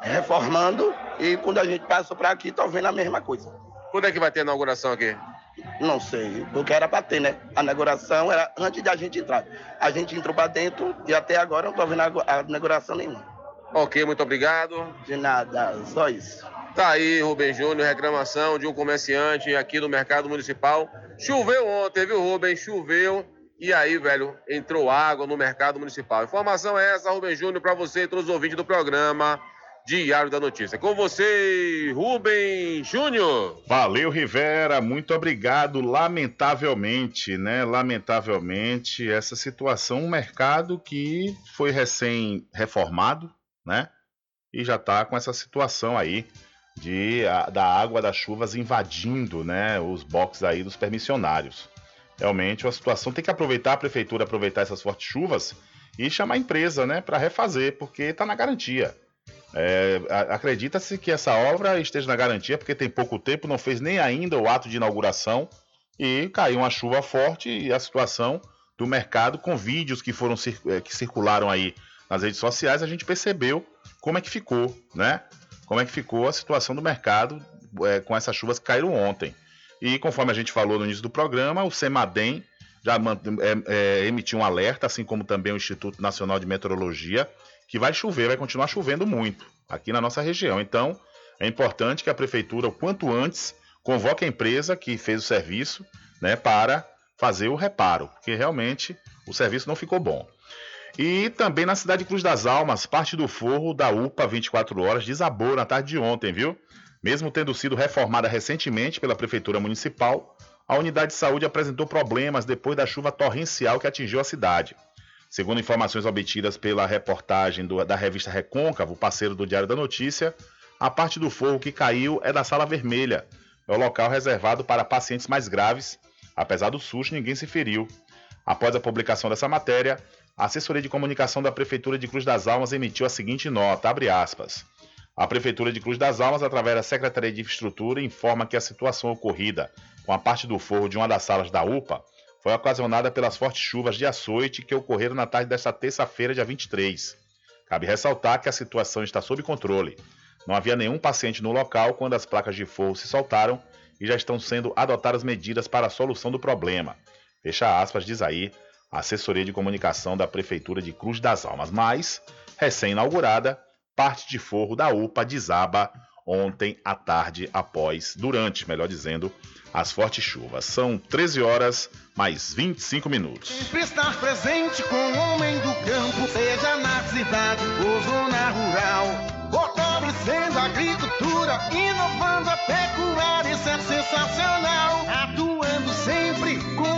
Reformando. E quando a gente passou para aqui, tô vendo a mesma coisa. Quando é que vai ter a inauguração aqui? Não sei, porque era para ter, né? A inauguração era antes de a gente entrar. A gente entrou para dentro e até agora não tô vendo a inauguração nenhuma. Ok, muito obrigado. De nada, só isso. Tá aí, Rubem Júnior, reclamação de um comerciante aqui no Mercado Municipal. Choveu ontem, viu, Rubem? Choveu. E aí, velho, entrou água no Mercado Municipal. Informação é essa, Rubem Júnior, para você e todos os ouvintes do programa Diário da Notícia. Com você, Rubem Júnior. Valeu, Rivera. Muito obrigado. Lamentavelmente, né? Lamentavelmente, essa situação, um mercado que foi recém-reformado, né? E já está com essa situação aí de, a, da água das chuvas invadindo né, os boxes aí dos permissionários. Realmente, a situação tem que aproveitar, a prefeitura aproveitar essas fortes chuvas e chamar a empresa né, para refazer, porque está na garantia. É, Acredita-se que essa obra esteja na garantia, porque tem pouco tempo, não fez nem ainda o ato de inauguração e caiu uma chuva forte e a situação do mercado, com vídeos que foram é, que circularam aí nas redes sociais, a gente percebeu como é que ficou, né? como é que ficou a situação do mercado é, com essas chuvas que caíram ontem. E conforme a gente falou no início do programa, o CEMADEM já é, é, emitiu um alerta, assim como também o Instituto Nacional de Meteorologia, que vai chover, vai continuar chovendo muito aqui na nossa região. Então, é importante que a prefeitura, o quanto antes, convoque a empresa que fez o serviço né, para fazer o reparo, porque realmente o serviço não ficou bom. E também na cidade de Cruz das Almas, parte do forro da UPA 24 horas desabou na tarde de ontem, viu? Mesmo tendo sido reformada recentemente pela Prefeitura Municipal, a unidade de saúde apresentou problemas depois da chuva torrencial que atingiu a cidade. Segundo informações obtidas pela reportagem do, da revista Recôncavo, parceiro do Diário da Notícia, a parte do forro que caiu é da Sala Vermelha. É o local reservado para pacientes mais graves. Apesar do susto, ninguém se feriu. Após a publicação dessa matéria, a assessoria de comunicação da Prefeitura de Cruz das Almas emitiu a seguinte nota, abre aspas. A Prefeitura de Cruz das Almas, através da Secretaria de Infraestrutura, informa que a situação ocorrida com a parte do forro de uma das salas da UPA foi ocasionada pelas fortes chuvas de açoite que ocorreram na tarde desta terça-feira, dia 23. Cabe ressaltar que a situação está sob controle. Não havia nenhum paciente no local quando as placas de forro se soltaram e já estão sendo adotadas medidas para a solução do problema. Fecha aspas, diz aí a assessoria de comunicação da Prefeitura de Cruz das Almas. Mas recém-inaugurada, parte de forro da UPA desaba ontem à tarde, após, durante, melhor dizendo, as fortes chuvas. São 13 horas mais 25 minutos. Sempre estar presente com o homem do campo, seja na cidade ou zona rural. Fortalecendo a agricultura, inovando a pecuária, isso é sensacional. Atuando sempre com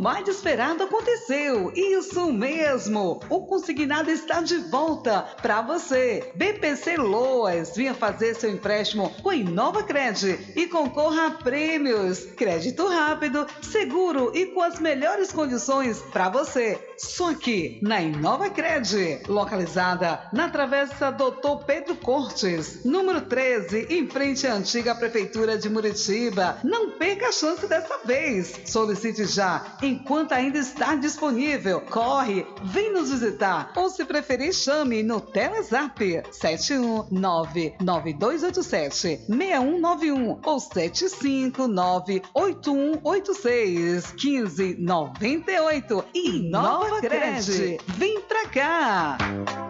Mais esperado aconteceu. Isso mesmo. O consignado está de volta para você. BPC Loas, venha fazer seu empréstimo com Inova Cred e concorra a prêmios. Crédito rápido, seguro e com as melhores condições para você. Aqui na Inova Cred, localizada na Travessa Doutor Pedro Cortes, número 13, em frente à antiga prefeitura de Muritiba. Não perca a chance dessa vez. Solicite já enquanto ainda está disponível. Corre, vem nos visitar ou se preferir chame no Telezap 7199287 6191 ou 7598186 1598 e Nova Cred. Vem pra cá!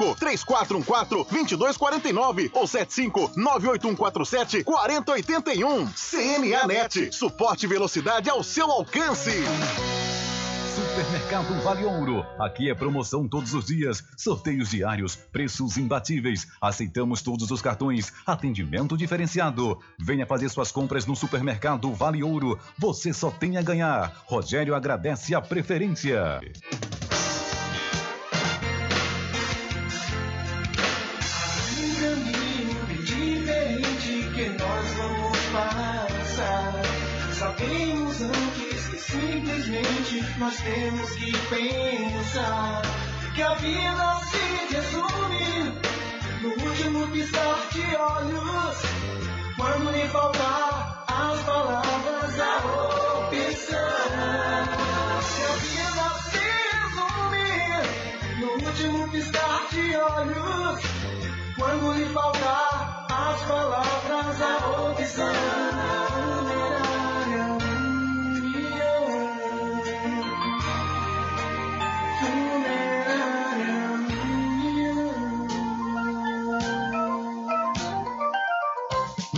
3414 2249 ou 75 98147 4081. CNA Net. Suporte e velocidade ao seu alcance. Supermercado Vale Ouro. Aqui é promoção todos os dias, sorteios diários, preços imbatíveis. Aceitamos todos os cartões, atendimento diferenciado. Venha fazer suas compras no Supermercado Vale Ouro. Você só tem a ganhar. Rogério agradece a preferência. Sabemos antes que simplesmente nós temos que pensar. que a vida se resume no último piscar de olhos. Quando lhe faltar as palavras, a opção. Que a vida se resume no último piscar de olhos. Quando lhe faltar as palavras, a opção.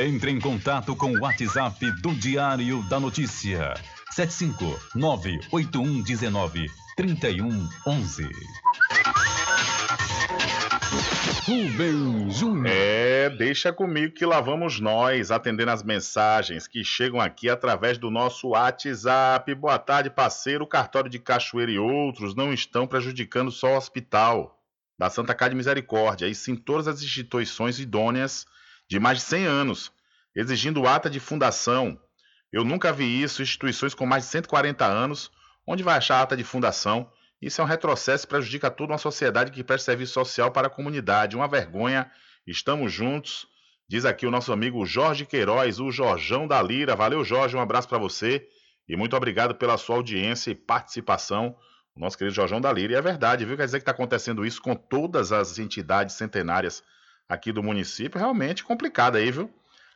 Entre em contato com o WhatsApp do Diário da Notícia. 759-8119-3111. Rubem Júnior. É, deixa comigo que lá vamos nós, atendendo as mensagens que chegam aqui através do nosso WhatsApp. Boa tarde, parceiro. O cartório de Cachoeira e outros não estão prejudicando só o hospital da Santa Casa de Misericórdia, e sim todas as instituições idôneas de mais de 100 anos, exigindo ata de fundação. Eu nunca vi isso, instituições com mais de 140 anos, onde vai achar ata de fundação? Isso é um retrocesso e prejudica toda uma sociedade que presta serviço social para a comunidade. Uma vergonha. Estamos juntos. Diz aqui o nosso amigo Jorge Queiroz, o Jorjão da Lira. Valeu, Jorge, um abraço para você e muito obrigado pela sua audiência e participação. O nosso querido Jorjão da Lira. E é verdade, viu? Quer dizer que está acontecendo isso com todas as entidades centenárias aqui do município. Realmente complicado aí, viu?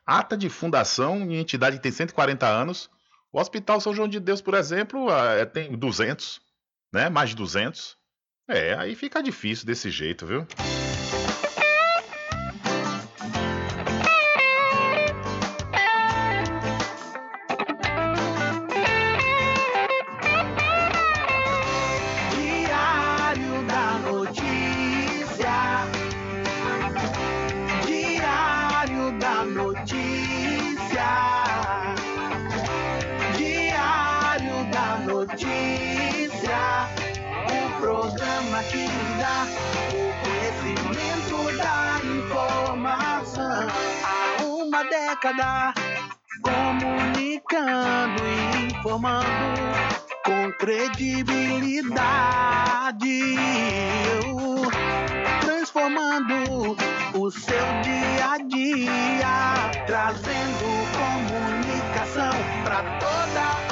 Ata de fundação em entidade que tem 140 anos. O Hospital São João de Deus, por exemplo, é, tem 200, né? Mais de 200. É, aí fica difícil desse jeito, viu? Informando com credibilidade, transformando o seu dia a dia, trazendo comunicação para toda a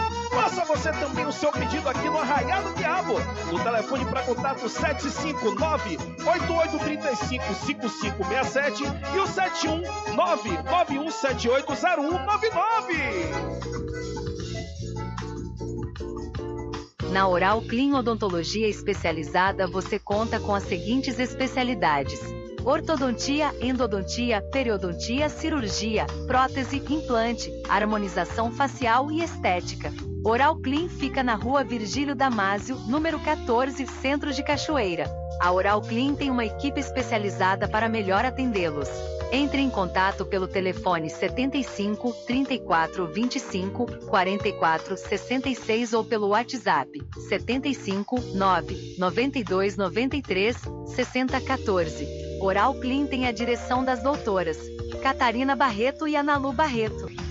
Você também o seu pedido aqui no Arraiado do Diabo. O telefone para contato 759-8835-5567 e o 71991780199. Na Oral Clean Odontologia Especializada você conta com as seguintes especialidades: ortodontia, endodontia, periodontia, cirurgia, prótese, implante, harmonização facial e estética. Oral Clean fica na rua Virgílio Damásio, número 14, Centro de Cachoeira. A Oral Clean tem uma equipe especializada para melhor atendê-los. Entre em contato pelo telefone 75 34 25 44 66 ou pelo WhatsApp 75 9 92 93 60 14. Oral Clean tem a direção das doutoras Catarina Barreto e Analu Barreto.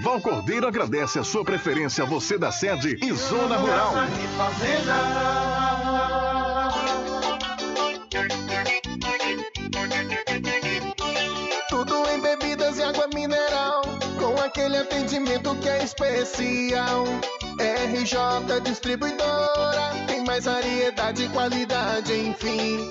Val Cordeiro agradece a sua preferência, você da sede e Zona Rural. Tudo em bebidas e água mineral, com aquele atendimento que é especial. RJ Distribuidora, tem mais variedade e qualidade, enfim.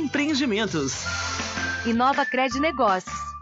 Empreendimentos. Inova Cred Negócios.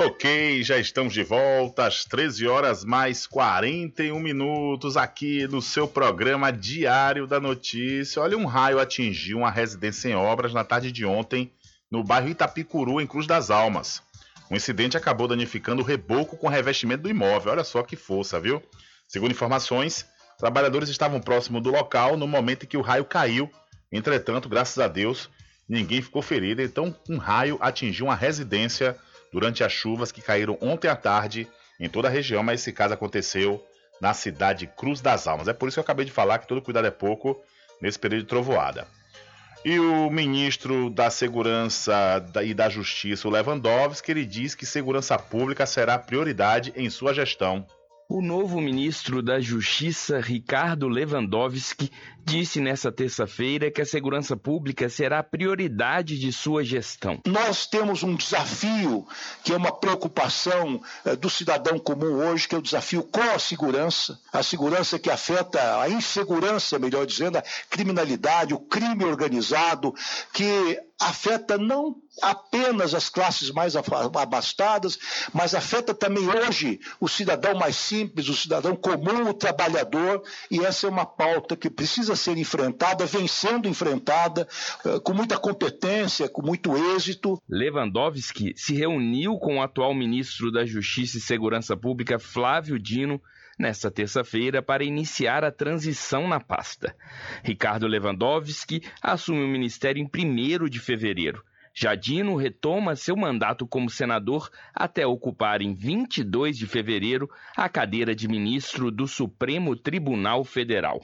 Ok, já estamos de volta às 13 horas mais 41 minutos aqui no seu programa Diário da Notícia. Olha, um raio atingiu uma residência em obras na tarde de ontem no bairro Itapicuru, em Cruz das Almas. O incidente acabou danificando o reboco com revestimento do imóvel. Olha só que força, viu? Segundo informações, trabalhadores estavam próximo do local no momento em que o raio caiu. Entretanto, graças a Deus, ninguém ficou ferido. Então, um raio atingiu uma residência durante as chuvas que caíram ontem à tarde em toda a região, mas esse caso aconteceu na cidade Cruz das Almas. É por isso que eu acabei de falar que todo cuidado é pouco nesse período de trovoada. E o ministro da Segurança e da Justiça, o Lewandowski, ele diz que segurança pública será prioridade em sua gestão. O novo ministro da Justiça, Ricardo Lewandowski, disse nesta terça-feira que a segurança pública será a prioridade de sua gestão. Nós temos um desafio que é uma preocupação eh, do cidadão comum hoje, que é o desafio com a segurança, a segurança que afeta a insegurança, melhor dizendo, a criminalidade, o crime organizado, que afeta não apenas as classes mais abastadas, mas afeta também hoje o cidadão mais simples, o cidadão comum, o trabalhador, e essa é uma pauta que precisa ser enfrentada, vem sendo enfrentada eh, com muita competência, com muito êxito. Lewandowski se reuniu com o atual ministro da Justiça e Segurança Pública, Flávio Dino, nesta terça-feira para iniciar a transição na pasta. Ricardo Lewandowski assume o ministério em 1 de fevereiro. Jadino retoma seu mandato como senador até ocupar em 22 de fevereiro a cadeira de ministro do Supremo Tribunal Federal.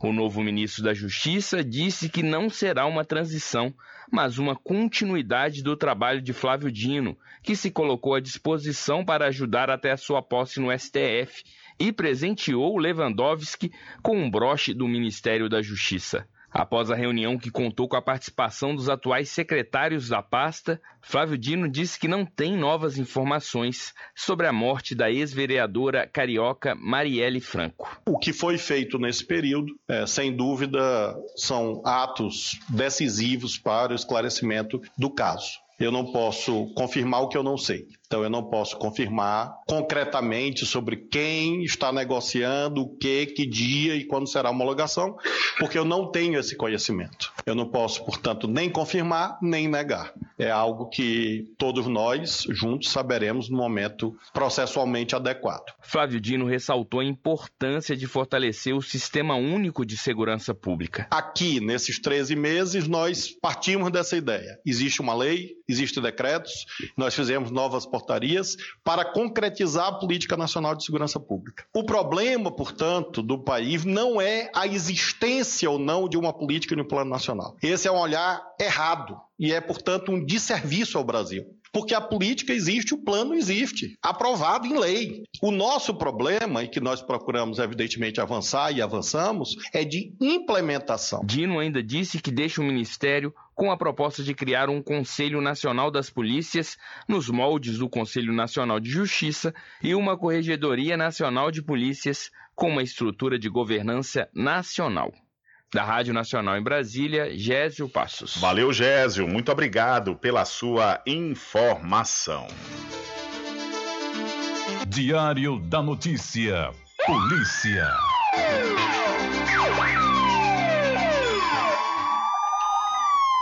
O novo ministro da Justiça disse que não será uma transição, mas uma continuidade do trabalho de Flávio Dino, que se colocou à disposição para ajudar até a sua posse no STF e presenteou Lewandowski com um broche do Ministério da Justiça. Após a reunião que contou com a participação dos atuais secretários da pasta, Flávio Dino disse que não tem novas informações sobre a morte da ex-vereadora carioca Marielle Franco. O que foi feito nesse período, é, sem dúvida, são atos decisivos para o esclarecimento do caso. Eu não posso confirmar o que eu não sei. Então, eu não posso confirmar concretamente sobre quem está negociando, o que, que dia e quando será a homologação, porque eu não tenho esse conhecimento. Eu não posso, portanto, nem confirmar nem negar. É algo que todos nós, juntos, saberemos no momento processualmente adequado. Flávio Dino ressaltou a importância de fortalecer o Sistema Único de Segurança Pública. Aqui, nesses 13 meses, nós partimos dessa ideia. Existe uma lei, existem decretos, nós fizemos novas portarias para concretizar a política nacional de segurança pública. O problema, portanto, do país não é a existência ou não de uma política no plano nacional. Esse é um olhar errado e é, portanto, um desserviço ao Brasil. Porque a política existe, o plano existe, aprovado em lei. O nosso problema, e que nós procuramos, evidentemente, avançar e avançamos, é de implementação. Dino ainda disse que deixa o Ministério com a proposta de criar um Conselho Nacional das Polícias, nos moldes do Conselho Nacional de Justiça, e uma Corregedoria Nacional de Polícias, com uma estrutura de governança nacional. Da Rádio Nacional em Brasília, Gésio Passos. Valeu, Gésio. Muito obrigado pela sua informação. Diário da Notícia. Polícia.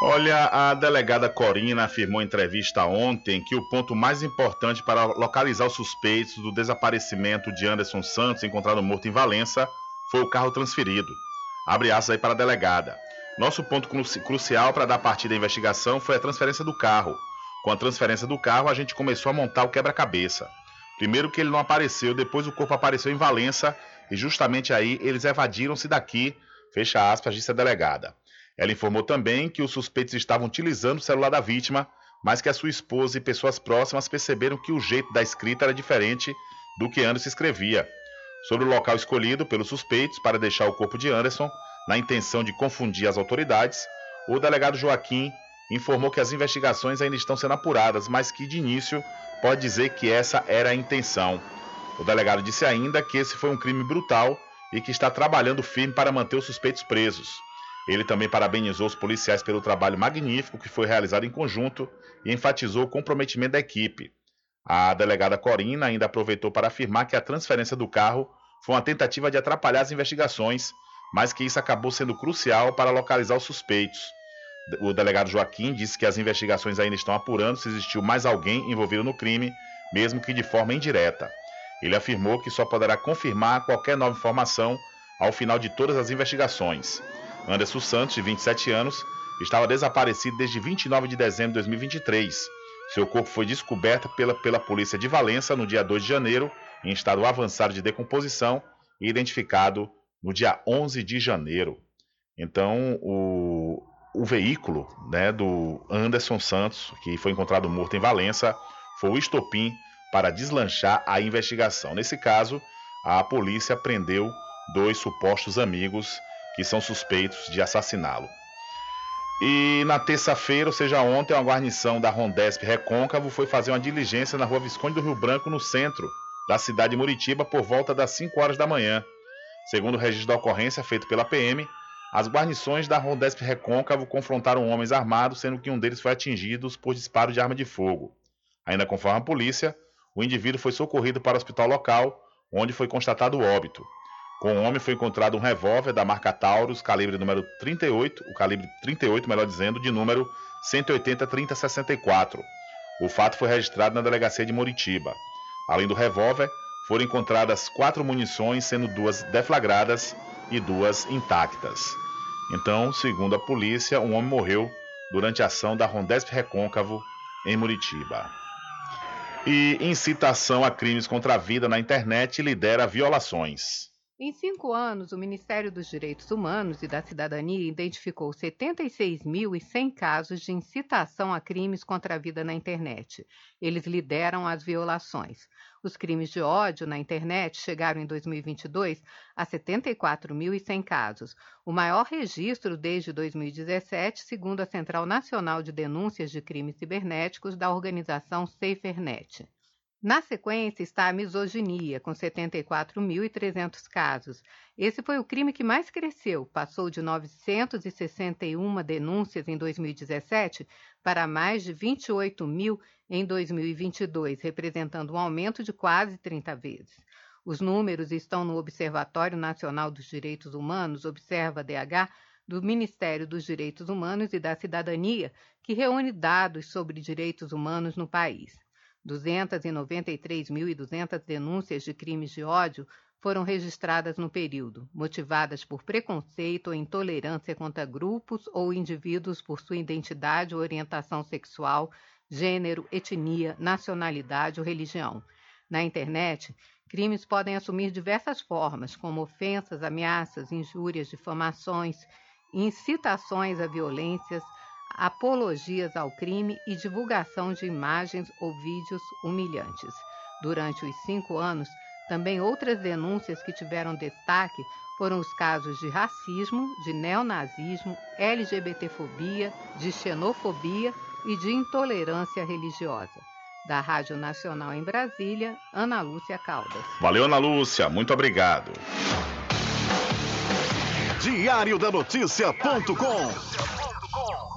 Olha, a delegada Corina afirmou em entrevista ontem que o ponto mais importante para localizar os suspeitos do desaparecimento de Anderson Santos, encontrado morto em Valença, foi o carro transferido. Abre aspas aí para a delegada. Nosso ponto cru crucial para dar partida à investigação foi a transferência do carro. Com a transferência do carro, a gente começou a montar o quebra-cabeça. Primeiro que ele não apareceu, depois o corpo apareceu em Valença e justamente aí eles evadiram-se daqui, fecha aspas, disse a delegada. Ela informou também que os suspeitos estavam utilizando o celular da vítima, mas que a sua esposa e pessoas próximas perceberam que o jeito da escrita era diferente do que Anderson escrevia. Sobre o local escolhido pelos suspeitos para deixar o corpo de Anderson, na intenção de confundir as autoridades, o delegado Joaquim informou que as investigações ainda estão sendo apuradas, mas que de início pode dizer que essa era a intenção. O delegado disse ainda que esse foi um crime brutal e que está trabalhando firme para manter os suspeitos presos. Ele também parabenizou os policiais pelo trabalho magnífico que foi realizado em conjunto e enfatizou o comprometimento da equipe. A delegada Corina ainda aproveitou para afirmar que a transferência do carro foi uma tentativa de atrapalhar as investigações, mas que isso acabou sendo crucial para localizar os suspeitos. O delegado Joaquim disse que as investigações ainda estão apurando se existiu mais alguém envolvido no crime, mesmo que de forma indireta. Ele afirmou que só poderá confirmar qualquer nova informação ao final de todas as investigações. Anderson Santos, de 27 anos, estava desaparecido desde 29 de dezembro de 2023. Seu corpo foi descoberto pela, pela polícia de Valença no dia 2 de janeiro, em estado avançado de decomposição, e identificado no dia 11 de janeiro. Então, o, o veículo né, do Anderson Santos, que foi encontrado morto em Valença, foi o estopim para deslanchar a investigação. Nesse caso, a polícia prendeu dois supostos amigos que são suspeitos de assassiná-lo. E na terça-feira, ou seja, ontem, a guarnição da Rondesp Recôncavo foi fazer uma diligência na rua Visconde do Rio Branco, no centro da cidade de Muritiba, por volta das 5 horas da manhã. Segundo o registro da ocorrência feito pela PM, as guarnições da Rondesp Recôncavo confrontaram homens armados, sendo que um deles foi atingido por disparo de arma de fogo. Ainda conforme a polícia, o indivíduo foi socorrido para o hospital local, onde foi constatado o óbito. Com o homem foi encontrado um revólver da marca Taurus, calibre número 38, o calibre 38, melhor dizendo, de número 180-3064. O fato foi registrado na delegacia de Moritiba. Além do revólver, foram encontradas quatro munições, sendo duas deflagradas e duas intactas. Então, segundo a polícia, um homem morreu durante a ação da Rondesp Recôncavo em Muritiba. E incitação a crimes contra a vida na internet lidera violações. Em cinco anos, o Ministério dos Direitos Humanos e da Cidadania identificou 76.100 casos de incitação a crimes contra a vida na internet. Eles lideram as violações. Os crimes de ódio na internet chegaram em 2022 a 74.100 casos, o maior registro desde 2017, segundo a Central Nacional de Denúncias de Crimes Cibernéticos da organização SaferNet. Na sequência está a misoginia, com 74.300 casos. Esse foi o crime que mais cresceu, passou de 961 denúncias em 2017 para mais de 28 mil em 2022, representando um aumento de quase 30 vezes. Os números estão no Observatório Nacional dos Direitos Humanos, Observa DH, do Ministério dos Direitos Humanos e da Cidadania, que reúne dados sobre direitos humanos no país. 293.200 denúncias de crimes de ódio foram registradas no período, motivadas por preconceito ou intolerância contra grupos ou indivíduos por sua identidade ou orientação sexual, gênero, etnia, nacionalidade ou religião. Na internet, crimes podem assumir diversas formas, como ofensas, ameaças, injúrias, difamações, incitações a violências, apologias ao crime e divulgação de imagens ou vídeos humilhantes. Durante os cinco anos, também outras denúncias que tiveram destaque foram os casos de racismo, de neonazismo, LGBTfobia, de xenofobia e de intolerância religiosa. Da Rádio Nacional em Brasília, Ana Lúcia Caldas. Valeu, Ana Lúcia, muito obrigado. Diário da Notícia.com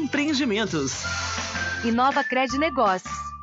Empreendimentos. Inova Cred Negócios.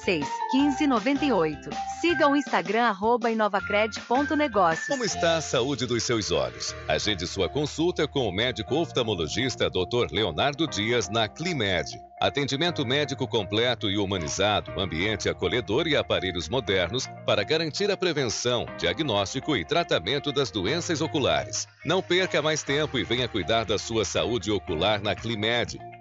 86 15 98. Siga o Instagram arroba inovacred.negócios. Como está a saúde dos seus olhos? Agende sua consulta com o médico oftalmologista Dr. Leonardo Dias na Climed. Atendimento médico completo e humanizado, ambiente acolhedor e aparelhos modernos para garantir a prevenção, diagnóstico e tratamento das doenças oculares. Não perca mais tempo e venha cuidar da sua saúde ocular na Climed.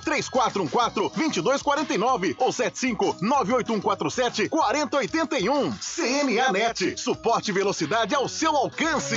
3414 2249 ou 75 98147 4081. CNA Net. Suporte velocidade ao seu alcance.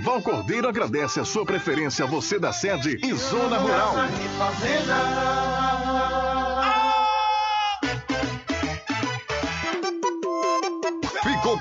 Val Cordeiro agradece a sua preferência, você da sede e Zona Rural.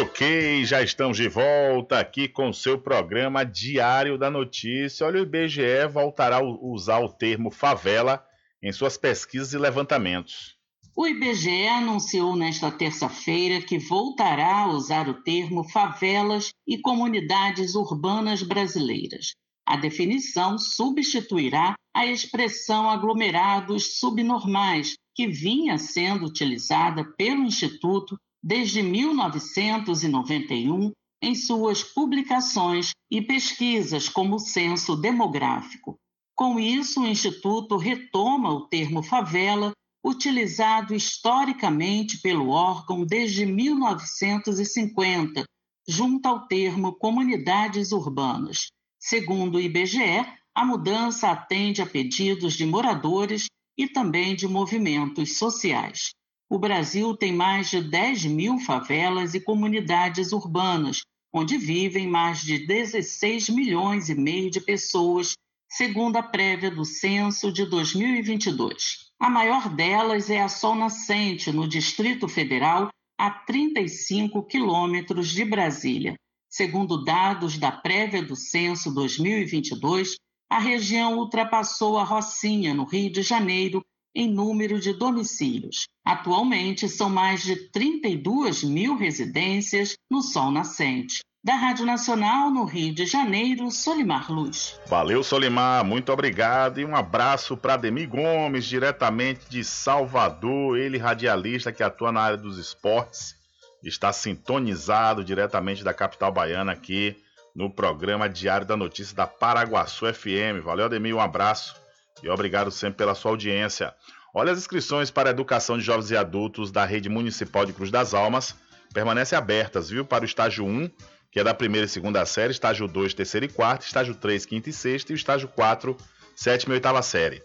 Ok, já estamos de volta aqui com o seu programa Diário da Notícia. Olha, o IBGE voltará a usar o termo favela em suas pesquisas e levantamentos. O IBGE anunciou nesta terça-feira que voltará a usar o termo favelas e comunidades urbanas brasileiras. A definição substituirá a expressão aglomerados subnormais, que vinha sendo utilizada pelo Instituto desde 1991 em suas publicações e pesquisas como censo demográfico. Com isso, o Instituto retoma o termo favela, utilizado historicamente pelo órgão desde 1950, junto ao termo comunidades urbanas. Segundo o IBGE, a mudança atende a pedidos de moradores e também de movimentos sociais. O Brasil tem mais de 10 mil favelas e comunidades urbanas, onde vivem mais de 16 milhões e meio de pessoas, segundo a prévia do censo de 2022. A maior delas é a Sol Nascente, no Distrito Federal, a 35 quilômetros de Brasília. Segundo dados da prévia do censo 2022, a região ultrapassou a Rocinha, no Rio de Janeiro, em número de domicílios. Atualmente, são mais de 32 mil residências no Sol Nascente. Da Rádio Nacional, no Rio de Janeiro, Solimar Luz. Valeu, Solimar, muito obrigado e um abraço para Demi Gomes, diretamente de Salvador, ele radialista que atua na área dos esportes, está sintonizado diretamente da capital baiana aqui no programa Diário da Notícia da Paraguaçu FM. Valeu, Ademir, um abraço e obrigado sempre pela sua audiência. Olha, as inscrições para a educação de jovens e adultos da rede municipal de Cruz das Almas permanecem abertas, viu? Para o estágio 1, que é da primeira e segunda série, estágio 2, terceira e quarta, estágio 3, quinta e sexta e o estágio 4, sétima e oitava série.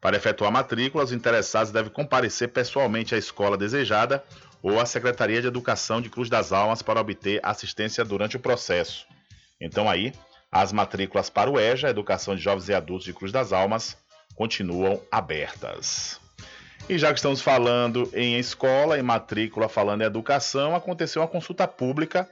Para efetuar matrícula, os interessados devem comparecer pessoalmente à escola desejada ou à Secretaria de Educação de Cruz das Almas para obter assistência durante o processo. Então aí, as matrículas para o EJA, Educação de Jovens e Adultos de Cruz das Almas, continuam abertas. E já que estamos falando em escola, em matrícula, falando em educação, aconteceu uma consulta pública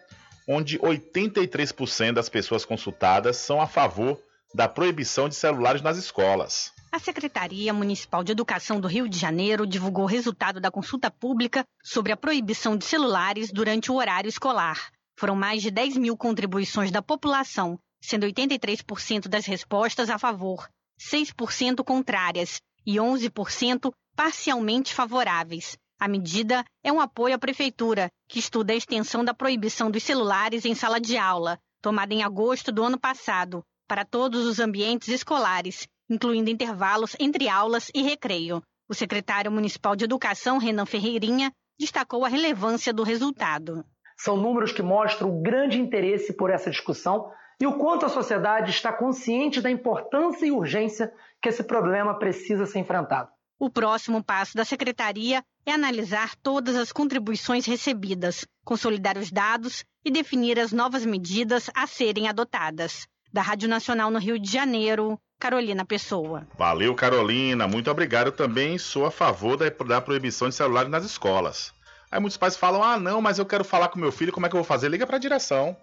onde 83% das pessoas consultadas são a favor da proibição de celulares nas escolas. A Secretaria Municipal de Educação do Rio de Janeiro divulgou o resultado da consulta pública sobre a proibição de celulares durante o horário escolar. Foram mais de 10 mil contribuições da população, sendo 83% das respostas a favor, 6% contrárias e 11% parcialmente favoráveis. A medida é um apoio à Prefeitura, que estuda a extensão da proibição dos celulares em sala de aula, tomada em agosto do ano passado, para todos os ambientes escolares, incluindo intervalos entre aulas e recreio. O secretário municipal de Educação, Renan Ferreirinha, destacou a relevância do resultado. São números que mostram o grande interesse por essa discussão e o quanto a sociedade está consciente da importância e urgência que esse problema precisa ser enfrentado. O próximo passo da secretaria é analisar todas as contribuições recebidas, consolidar os dados e definir as novas medidas a serem adotadas. Da Rádio Nacional no Rio de Janeiro, Carolina Pessoa. Valeu, Carolina. Muito obrigado. Eu também sou a favor da, da proibição de celulares nas escolas. Aí muitos pais falam: ah, não, mas eu quero falar com meu filho, como é que eu vou fazer? Liga para a direção.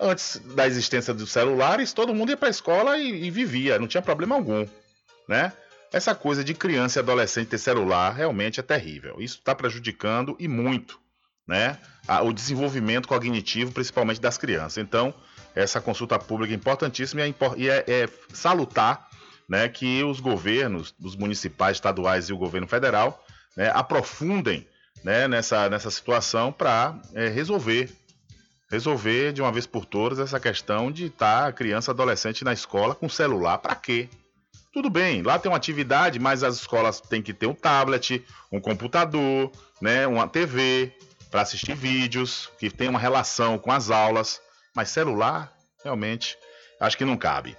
Antes da existência dos celulares, todo mundo ia para a escola e, e vivia, não tinha problema algum, né? Essa coisa de criança e adolescente ter celular realmente é terrível. Isso está prejudicando e muito né, o desenvolvimento cognitivo, principalmente das crianças. Então, essa consulta pública é importantíssima e é, é, é salutar né, que os governos, os municipais, estaduais e o governo federal né, aprofundem né, nessa, nessa situação para é, resolver resolver de uma vez por todas essa questão de estar tá criança adolescente na escola com celular para quê? Tudo bem, lá tem uma atividade, mas as escolas têm que ter um tablet, um computador, né, uma TV para assistir vídeos, que tem uma relação com as aulas. Mas celular, realmente, acho que não cabe.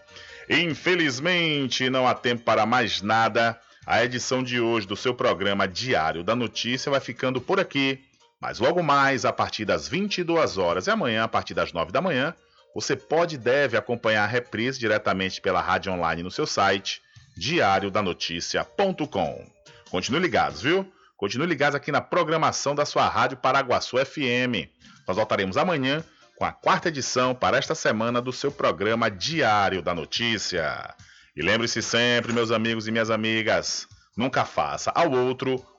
Infelizmente, não há tempo para mais nada. A edição de hoje do seu programa Diário da Notícia vai ficando por aqui. Mas logo mais, a partir das 22 horas e amanhã, a partir das 9 da manhã, você pode e deve acompanhar a reprise diretamente pela rádio online no seu site, diariodanoticia.com. Continue ligados, viu? Continue ligados aqui na programação da sua rádio Paraguaçu FM. Nós voltaremos amanhã com a quarta edição para esta semana do seu programa Diário da Notícia. E lembre-se sempre, meus amigos e minhas amigas, nunca faça ao outro